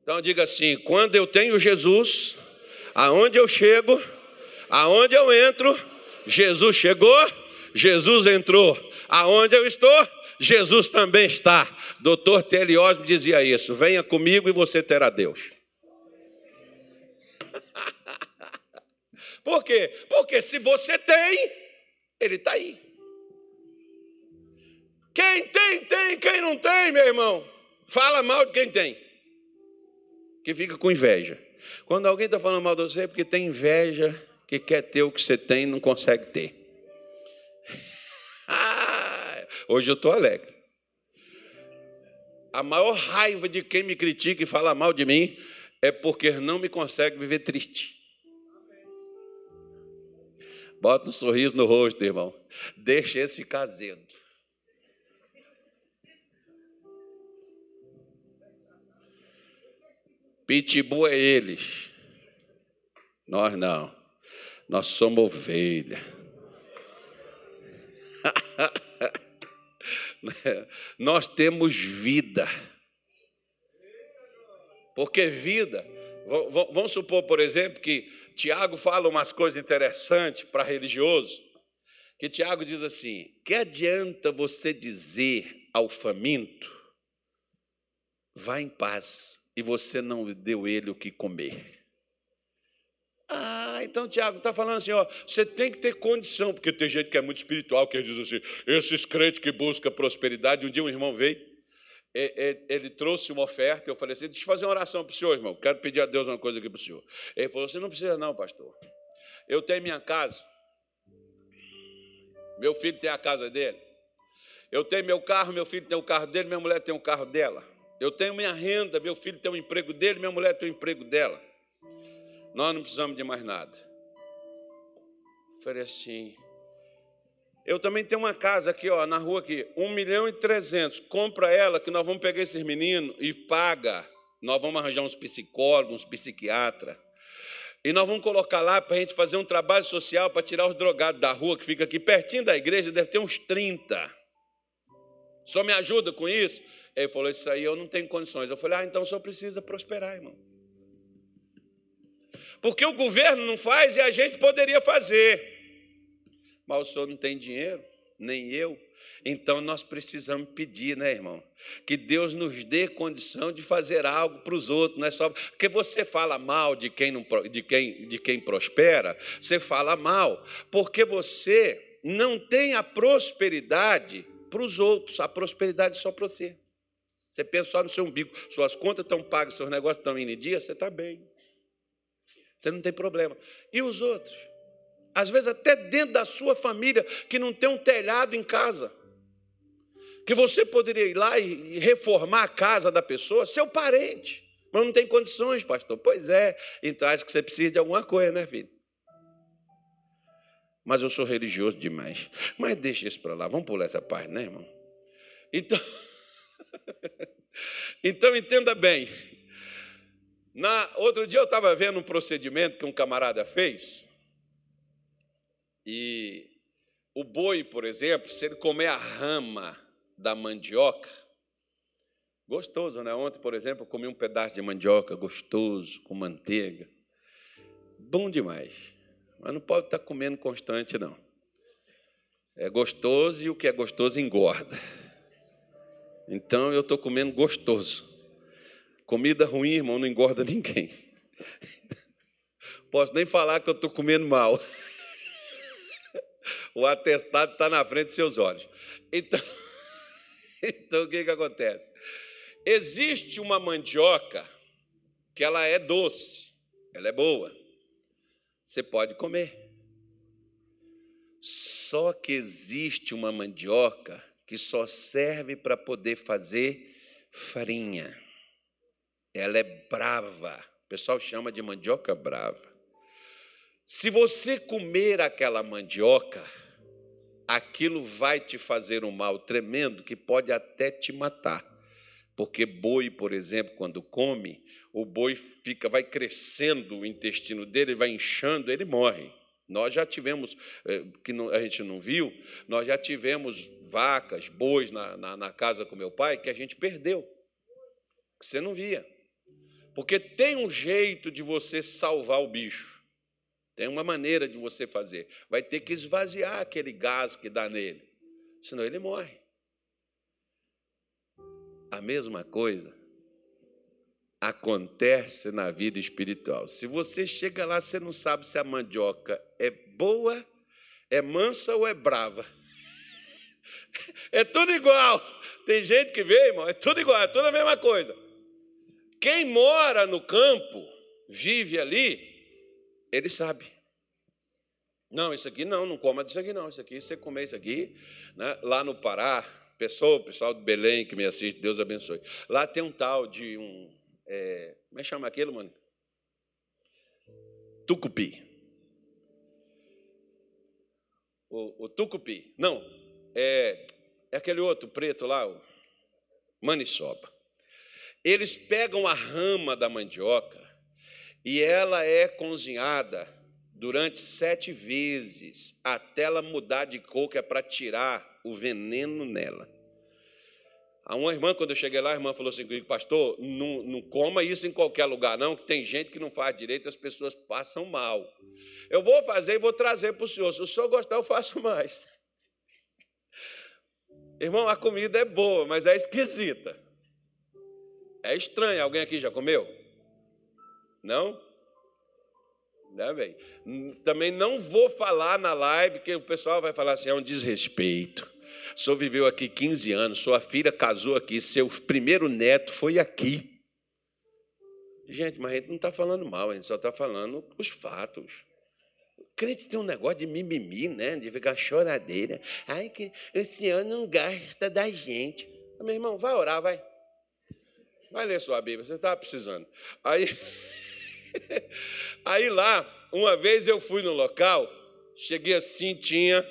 Então diga assim: quando eu tenho Jesus, aonde eu chego, aonde eu entro, Jesus chegou, Jesus entrou. Aonde eu estou, Jesus também está. Doutor Telios me dizia isso: venha comigo e você terá Deus. Por quê? Porque se você tem, Ele está aí. Quem tem, tem. Quem não tem, meu irmão, fala mal de quem tem. Que fica com inveja. Quando alguém está falando mal de você, é porque tem inveja, que quer ter o que você tem e não consegue ter. Hoje eu estou alegre. A maior raiva de quem me critica e fala mal de mim é porque não me consegue viver triste. Bota um sorriso no rosto, irmão. Deixa esse ficar azedo. Pitbull é eles. Nós não. Nós somos ovelha. Nós temos vida. Porque vida, vamos supor, por exemplo, que Tiago fala umas coisas interessantes para religioso, que Tiago diz assim: que adianta você dizer ao faminto, vá em paz, e você não deu ele o que comer? Ah, então Tiago está falando assim, ó, você tem que ter condição, porque tem gente que é muito espiritual, que diz assim, esses crentes que buscam prosperidade, um dia um irmão veio, ele trouxe uma oferta, eu falei assim, deixa eu fazer uma oração para o senhor, irmão, quero pedir a Deus uma coisa aqui para o senhor. Ele falou assim, não precisa não, pastor, eu tenho minha casa, meu filho tem a casa dele, eu tenho meu carro, meu filho tem o carro dele, minha mulher tem o carro dela, eu tenho minha renda, meu filho tem o emprego dele, minha mulher tem o emprego dela. Nós não precisamos de mais nada. falei assim. Eu também tenho uma casa aqui, ó, na rua aqui, 1 milhão e 300. Compra ela que nós vamos pegar esses meninos e paga. Nós vamos arranjar uns psicólogos, uns psiquiatras. E nós vamos colocar lá para a gente fazer um trabalho social para tirar os drogados da rua, que fica aqui pertinho da igreja, deve ter uns 30. Só me ajuda com isso? Ele falou: Isso aí eu não tenho condições. Eu falei: Ah, então só precisa prosperar, irmão porque o governo não faz e a gente poderia fazer. Mas o senhor não tem dinheiro, nem eu. Então nós precisamos pedir, né, irmão? Que Deus nos dê condição de fazer algo para os outros, não é só porque você fala mal de quem, não, de quem, de quem prospera, você fala mal, porque você não tem a prosperidade para os outros, a prosperidade é só para você. Você pensa só no seu umbigo, suas contas estão pagas, seus negócios estão indo em dia, você está bem. Você não tem problema. E os outros? Às vezes, até dentro da sua família, que não tem um telhado em casa. Que você poderia ir lá e reformar a casa da pessoa, seu parente. Mas não tem condições, pastor. Pois é. Então acho que você precisa de alguma coisa, né, filho? Mas eu sou religioso demais. Mas deixa isso para lá. Vamos pular essa parte, né, irmão? Então, então entenda bem. Na, outro dia eu estava vendo um procedimento que um camarada fez, e o boi, por exemplo, se ele comer a rama da mandioca, gostoso, né? Ontem, por exemplo, eu comi um pedaço de mandioca gostoso, com manteiga. Bom demais. Mas não pode estar comendo constante, não. É gostoso e o que é gostoso engorda. Então eu estou comendo gostoso. Comida ruim, irmão, não engorda ninguém. Posso nem falar que eu estou comendo mal. O atestado está na frente dos seus olhos. Então, então o que, que acontece? Existe uma mandioca que ela é doce, ela é boa. Você pode comer. Só que existe uma mandioca que só serve para poder fazer farinha. Ela é brava. O pessoal chama de mandioca brava. Se você comer aquela mandioca, aquilo vai te fazer um mal tremendo que pode até te matar. Porque boi, por exemplo, quando come, o boi fica, vai crescendo o intestino dele, vai inchando, ele morre. Nós já tivemos, eh, que a gente não viu, nós já tivemos vacas, bois na, na, na casa com meu pai que a gente perdeu, que você não via. Porque tem um jeito de você salvar o bicho, tem uma maneira de você fazer. Vai ter que esvaziar aquele gás que dá nele, senão ele morre. A mesma coisa acontece na vida espiritual. Se você chega lá, você não sabe se a mandioca é boa, é mansa ou é brava. É tudo igual. Tem gente que vê, irmão, é tudo igual, é tudo a mesma coisa. Quem mora no campo, vive ali, ele sabe. Não, isso aqui não, não coma disso aqui não. Isso aqui, você comer isso aqui, né? lá no Pará, pessoa, pessoal de Belém que me assiste, Deus abençoe. Lá tem um tal de um é, como é que chama aquilo, mano? Tucupi. O, o tucupi. Não, é, é aquele outro preto lá, o maniçoba. Eles pegam a rama da mandioca e ela é cozinhada durante sete vezes até ela mudar de cor, que é para tirar o veneno nela. A uma irmã, quando eu cheguei lá, a irmã falou assim pastor, não, não coma isso em qualquer lugar, não, que tem gente que não faz direito, as pessoas passam mal. Eu vou fazer e vou trazer para o senhor. Se o senhor gostar, eu faço mais. Irmão, a comida é boa, mas é esquisita. É estranha. Alguém aqui já comeu? Não? Não, bem. Também não vou falar na live, que o pessoal vai falar assim, é um desrespeito. O senhor viveu aqui 15 anos, sua filha casou aqui, seu primeiro neto foi aqui. Gente, mas a gente não está falando mal, a gente só está falando os fatos. O crente tem um negócio de mimimi, né? De ficar choradeira. Ai, que o senhor não gasta da gente. Meu irmão, vai orar, vai. Vai ler sua Bíblia, você estava precisando. Aí, aí lá, uma vez eu fui no local, cheguei assim, tinha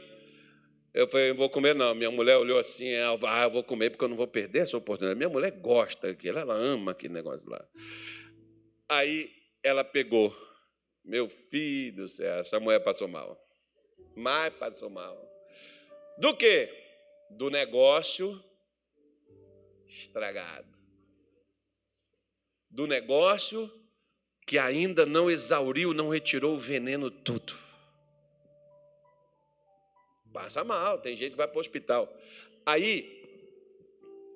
eu falei, vou comer, não. Minha mulher olhou assim, ah, eu vou comer porque eu não vou perder essa oportunidade. Minha mulher gosta daquilo, ela ama aquele negócio lá. Aí ela pegou, meu filho do céu, essa mulher passou mal. Mas passou mal. Do que? Do negócio estragado. Do negócio que ainda não exauriu, não retirou o veneno tudo. Passa mal, tem gente que vai para o hospital. Aí,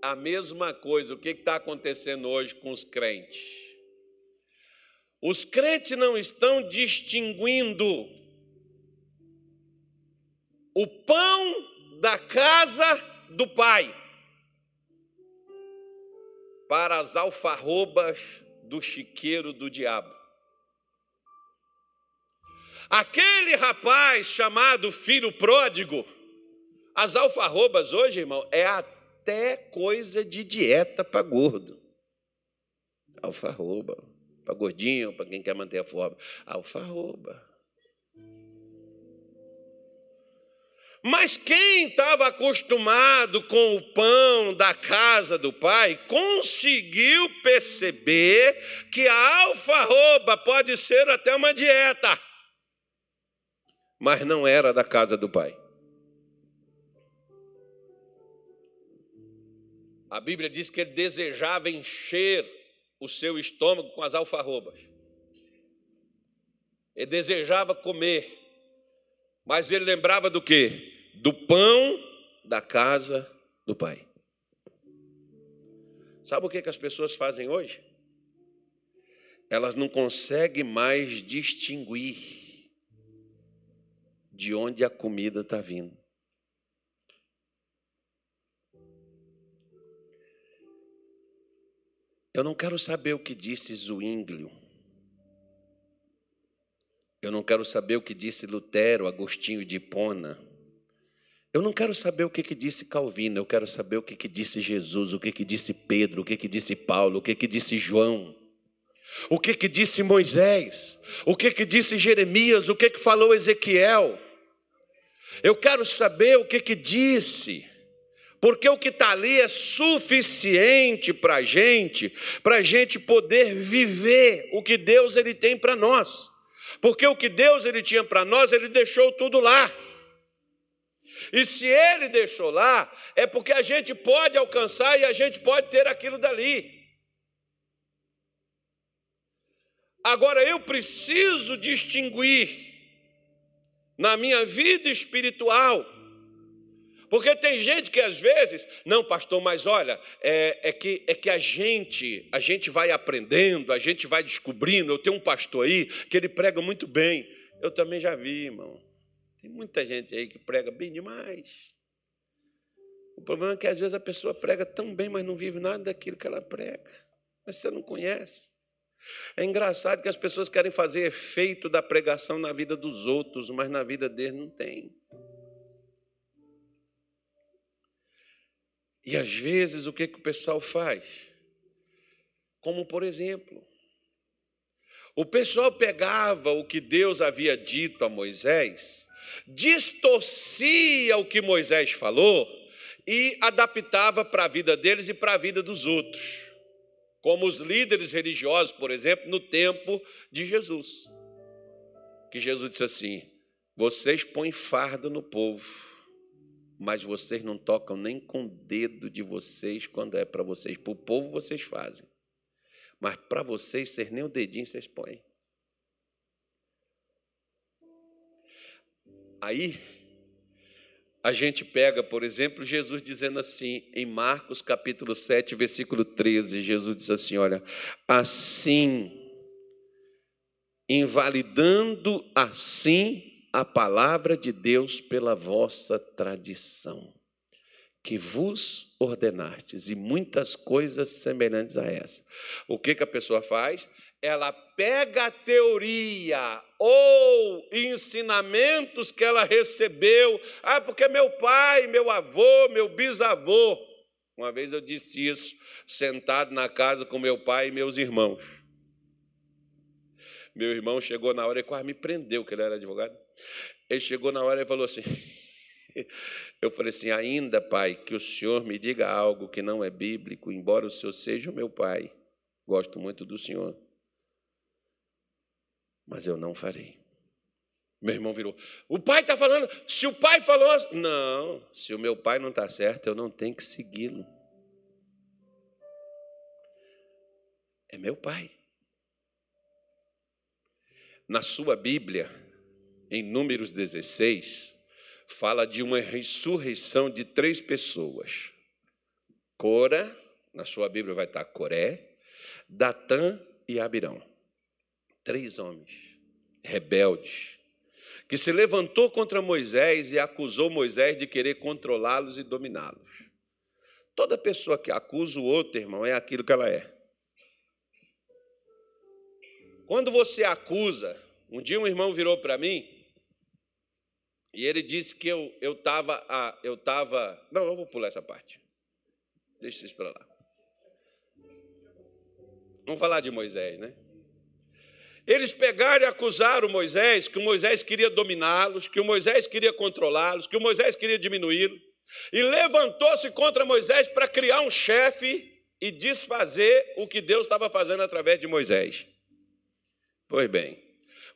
a mesma coisa, o que está acontecendo hoje com os crentes? Os crentes não estão distinguindo o pão da casa do pai para as alfarrobas do chiqueiro do diabo. Aquele rapaz chamado filho pródigo, as alfarrobas hoje, irmão, é até coisa de dieta para gordo. Alfarroba, para gordinho, para quem quer manter a forma. Alfarroba. Mas quem estava acostumado com o pão da casa do pai conseguiu perceber que a alfarroba pode ser até uma dieta mas não era da casa do pai. A Bíblia diz que ele desejava encher o seu estômago com as alfarrobas. Ele desejava comer, mas ele lembrava do que? Do pão da casa do pai. Sabe o que, que as pessoas fazem hoje? elas não conseguem mais distinguir de onde a comida está vindo. Eu não quero saber o que disse Zwinglio. Eu não quero saber o que disse Lutero, Agostinho de Hipona. Eu não quero saber o que, que disse Calvino, eu quero saber o que, que disse Jesus, o que, que disse Pedro, o que, que disse Paulo, o que, que disse João, o que, que disse Moisés, o que, que disse Jeremias, o que, que falou Ezequiel. Eu quero saber o que, que disse porque o que está ali é suficiente para a gente, para a gente poder viver o que Deus ele tem para nós. Porque o que Deus ele tinha para nós, ele deixou tudo lá. E se ele deixou lá, é porque a gente pode alcançar e a gente pode ter aquilo dali. Agora eu preciso distinguir na minha vida espiritual porque tem gente que às vezes, não, pastor, mas olha, é, é, que, é que a gente, a gente vai aprendendo, a gente vai descobrindo. Eu tenho um pastor aí que ele prega muito bem. Eu também já vi, irmão. Tem muita gente aí que prega bem demais. O problema é que às vezes a pessoa prega tão bem, mas não vive nada daquilo que ela prega. Mas você não conhece. É engraçado que as pessoas querem fazer efeito da pregação na vida dos outros, mas na vida deles não tem. E às vezes o que, que o pessoal faz? Como por exemplo, o pessoal pegava o que Deus havia dito a Moisés, distorcia o que Moisés falou e adaptava para a vida deles e para a vida dos outros, como os líderes religiosos, por exemplo, no tempo de Jesus. Que Jesus disse assim: vocês põem fardo no povo mas vocês não tocam nem com o dedo de vocês quando é para vocês. Para o povo vocês fazem, mas para vocês, vocês nem o dedinho vocês põem. Aí, a gente pega, por exemplo, Jesus dizendo assim, em Marcos capítulo 7, versículo 13, Jesus diz assim: Olha, assim, invalidando assim a palavra de Deus pela vossa tradição, que vos ordenastes, e muitas coisas semelhantes a essa. O que, que a pessoa faz? Ela pega a teoria ou ensinamentos que ela recebeu, ah, porque meu pai, meu avô, meu bisavô. Uma vez eu disse isso, sentado na casa com meu pai e meus irmãos. Meu irmão chegou na hora e quase me prendeu, que ele era advogado. Ele chegou na hora e falou assim: Eu falei assim, ainda, pai, que o senhor me diga algo que não é bíblico, embora o senhor seja o meu pai. Gosto muito do senhor. Mas eu não farei. Meu irmão virou. O pai está falando. Se o pai falou. Não, se o meu pai não está certo, eu não tenho que segui-lo. É meu pai. Na sua Bíblia, em Números 16, fala de uma ressurreição de três pessoas. Cora, na sua Bíblia vai estar Coré, Datã e Abirão. Três homens rebeldes, que se levantou contra Moisés e acusou Moisés de querer controlá-los e dominá-los. Toda pessoa que acusa o outro, irmão, é aquilo que ela é. Quando você acusa, um dia um irmão virou para mim e ele disse que eu eu estava eu tava, não, eu vou pular essa parte. Deixa isso para lá. Vamos falar de Moisés, né? Eles pegaram e acusaram Moisés que o Moisés queria dominá-los, que o Moisés queria controlá-los, que o Moisés queria diminuí-los, e levantou-se contra Moisés para criar um chefe e desfazer o que Deus estava fazendo através de Moisés. Pois bem,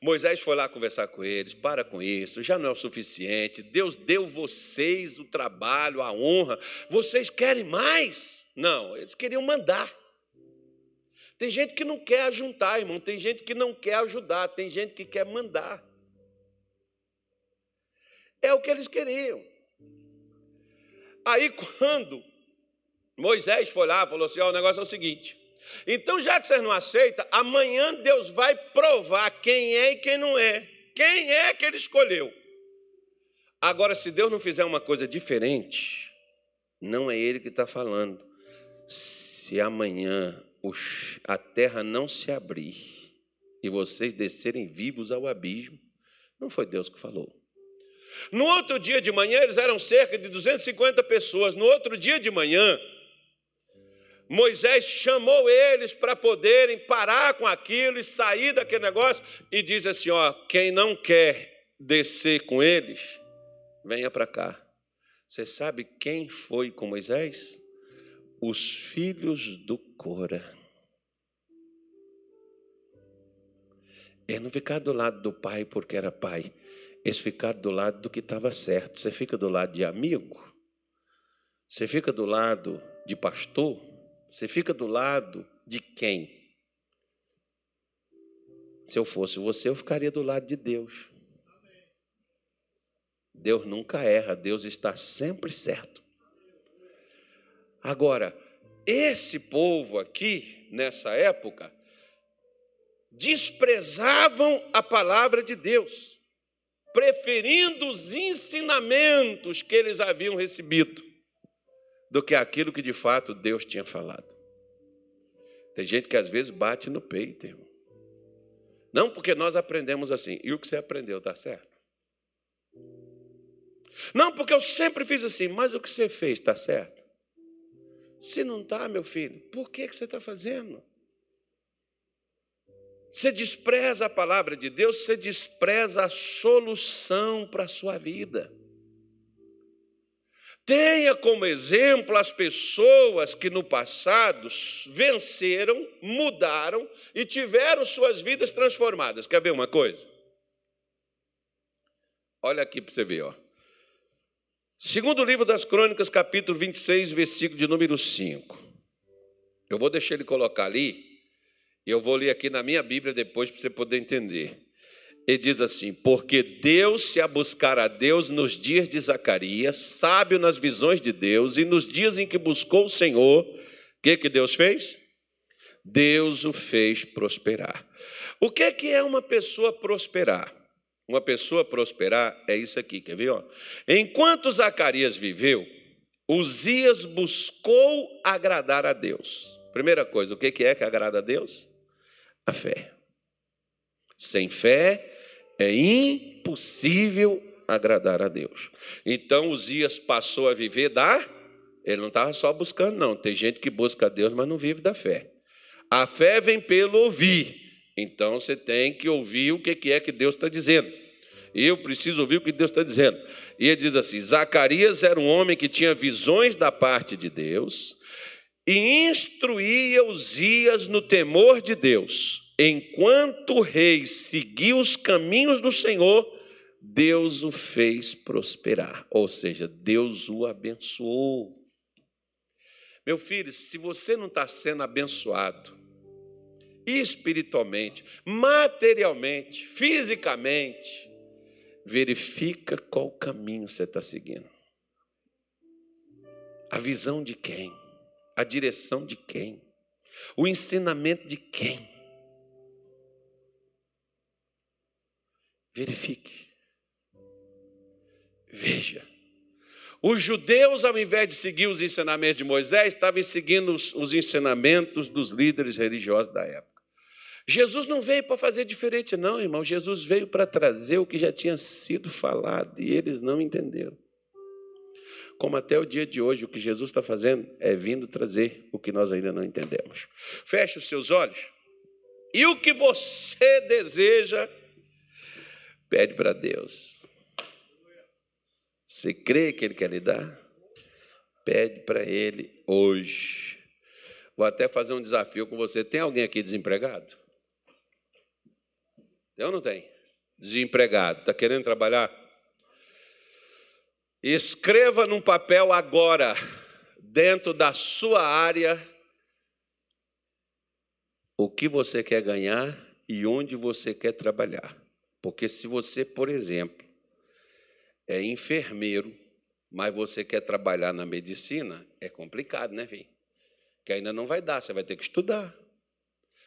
Moisés foi lá conversar com eles, para com isso, já não é o suficiente. Deus deu vocês o trabalho, a honra. Vocês querem mais? Não, eles queriam mandar. Tem gente que não quer ajuntar, irmão, tem gente que não quer ajudar, tem gente que quer mandar. É o que eles queriam. Aí quando Moisés foi lá, falou assim: ó, o negócio é o seguinte: Então, já que vocês não aceitam, amanhã Deus vai provar quem é e quem não é. Quem é que ele escolheu? Agora, se Deus não fizer uma coisa diferente, não é Ele que está falando. Se amanhã a terra não se abrir e vocês descerem vivos ao abismo, não foi Deus que falou. No outro dia de manhã, eles eram cerca de 250 pessoas. No outro dia de manhã, Moisés chamou eles para poderem parar com aquilo e sair daquele negócio e diz assim: ó, quem não quer descer com eles, venha para cá. Você sabe quem foi com Moisés? Os filhos do Cora. Eles não ficaram do lado do pai porque era pai. Eles ficaram do lado do que estava certo. Você fica do lado de amigo? Você fica do lado de pastor? Você fica do lado de quem? Se eu fosse você, eu ficaria do lado de Deus. Deus nunca erra, Deus está sempre certo. Agora, esse povo aqui, nessa época, desprezavam a palavra de Deus, preferindo os ensinamentos que eles haviam recebido do que aquilo que de fato Deus tinha falado. Tem gente que às vezes bate no peito, irmão. Não porque nós aprendemos assim. E o que você aprendeu está certo? Não, porque eu sempre fiz assim, mas o que você fez está certo? Se não está, meu filho, por que, que você está fazendo? Você despreza a palavra de Deus, você despreza a solução para a sua vida. Tenha como exemplo as pessoas que no passado venceram, mudaram e tiveram suas vidas transformadas. Quer ver uma coisa? Olha aqui para você ver, ó. Segundo livro das Crônicas, capítulo 26, versículo de número 5. Eu vou deixar ele colocar ali, e eu vou ler aqui na minha Bíblia depois para você poder entender. Ele diz assim: Porque Deus se a buscar a Deus nos dias de Zacarias, sábio nas visões de Deus, e nos dias em que buscou o Senhor, o que, que Deus fez? Deus o fez prosperar. O que, que é uma pessoa prosperar? Uma pessoa prosperar é isso aqui, quer ver? Ó? Enquanto Zacarias viveu, Uzias buscou agradar a Deus. Primeira coisa, o que é que agrada a Deus? A fé. Sem fé é impossível agradar a Deus. Então Uzias passou a viver da. Ele não estava só buscando, não. Tem gente que busca a Deus, mas não vive da fé. A fé vem pelo ouvir. Então você tem que ouvir o que é que Deus está dizendo. Eu preciso ouvir o que Deus está dizendo. E ele diz assim: Zacarias era um homem que tinha visões da parte de Deus e instruía os dias no temor de Deus. Enquanto o rei seguia os caminhos do Senhor, Deus o fez prosperar, ou seja, Deus o abençoou. Meu filho, se você não está sendo abençoado, espiritualmente, materialmente, fisicamente, verifica qual caminho você está seguindo. A visão de quem? A direção de quem? O ensinamento de quem? Verifique. Veja. Os judeus, ao invés de seguir os ensinamentos de Moisés, estavam seguindo os, os ensinamentos dos líderes religiosos da época. Jesus não veio para fazer diferente, não, irmão. Jesus veio para trazer o que já tinha sido falado e eles não entenderam. Como até o dia de hoje, o que Jesus está fazendo é vindo trazer o que nós ainda não entendemos. Feche os seus olhos e o que você deseja, pede para Deus. Você crê que Ele quer lhe dar? Pede para Ele hoje. Vou até fazer um desafio com você. Tem alguém aqui desempregado? Tem ou não tem? Desempregado, está querendo trabalhar? Escreva num papel agora, dentro da sua área, o que você quer ganhar e onde você quer trabalhar. Porque se você, por exemplo, é enfermeiro, mas você quer trabalhar na medicina, é complicado, né, filho? que ainda não vai dar, você vai ter que estudar.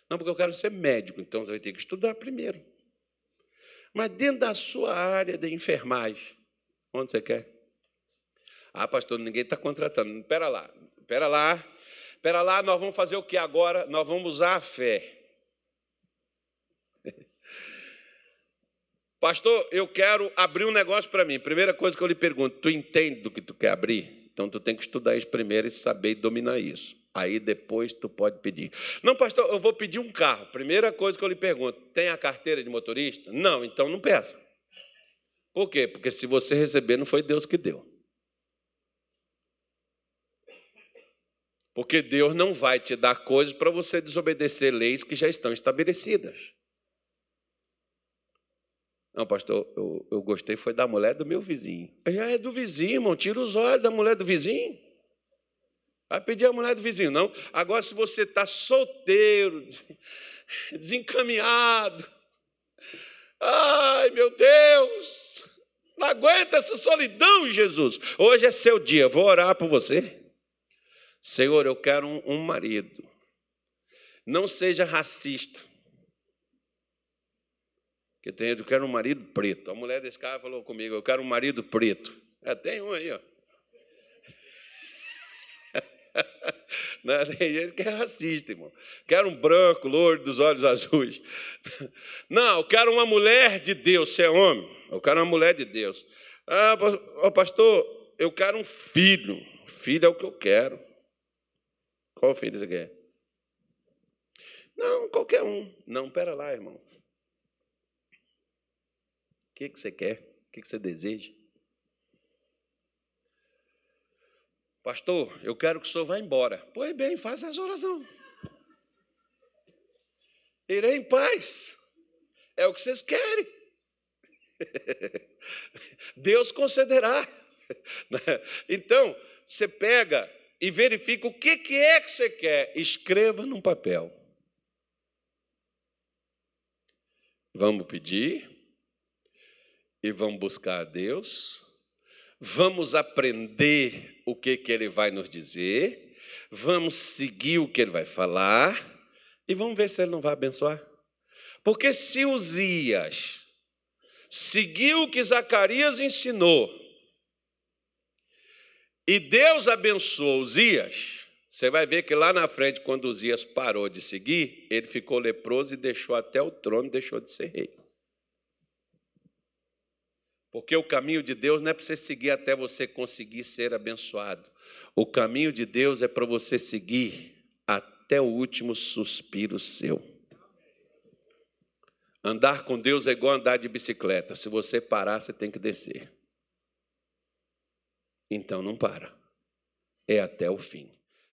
Não, porque eu quero ser médico, então você vai ter que estudar primeiro. Mas dentro da sua área de enfermagem, onde você quer? Ah, pastor, ninguém está contratando. Espera lá, espera lá, espera lá, nós vamos fazer o que agora? Nós vamos usar a fé. Pastor, eu quero abrir um negócio para mim. Primeira coisa que eu lhe pergunto, tu entende do que tu quer abrir? Então tu tem que estudar isso primeiro e saber dominar isso. Aí depois tu pode pedir. Não, pastor, eu vou pedir um carro. Primeira coisa que eu lhe pergunto, tem a carteira de motorista? Não, então não peça. Por quê? Porque se você receber, não foi Deus que deu. Porque Deus não vai te dar coisas para você desobedecer leis que já estão estabelecidas. Não, pastor, eu, eu gostei, foi da mulher do meu vizinho. Já é do vizinho, irmão, tira os olhos da mulher do vizinho. Vai pedir a mulher do vizinho, não. Agora, se você está solteiro, desencaminhado, ai meu Deus, não aguenta essa solidão, Jesus. Hoje é seu dia, vou orar por você. Senhor, eu quero um, um marido. Não seja racista. Que tem, eu quero um marido preto. A mulher desse cara falou comigo, eu quero um marido preto. É, tem um aí, ó. Não, tem gente que é racista, irmão. Quero um branco, louro, dos olhos azuis. Não, eu quero uma mulher de Deus, você é homem. Eu quero uma mulher de Deus. Ah, pastor, eu quero um filho. Filho é o que eu quero. Qual filho você quer? Não, qualquer um. Não, pera lá, irmão que, que você quer? O que, que você deseja? Pastor, eu quero que o senhor vá embora. Pois bem, faça essa oração. Irei em paz. É o que vocês querem. Deus concederá. Então, você pega e verifica o que é que você quer. Escreva num papel. Vamos pedir e vamos buscar a Deus, vamos aprender o que, que Ele vai nos dizer, vamos seguir o que Ele vai falar e vamos ver se Ele não vai abençoar. Porque se Uzias seguiu o que Zacarias ensinou e Deus abençoou Uzias, você vai ver que lá na frente, quando Uzias parou de seguir, ele ficou leproso e deixou até o trono, deixou de ser rei. Porque o caminho de Deus não é para você seguir até você conseguir ser abençoado. O caminho de Deus é para você seguir até o último suspiro seu. Andar com Deus é igual andar de bicicleta. Se você parar, você tem que descer. Então não para. É até o fim.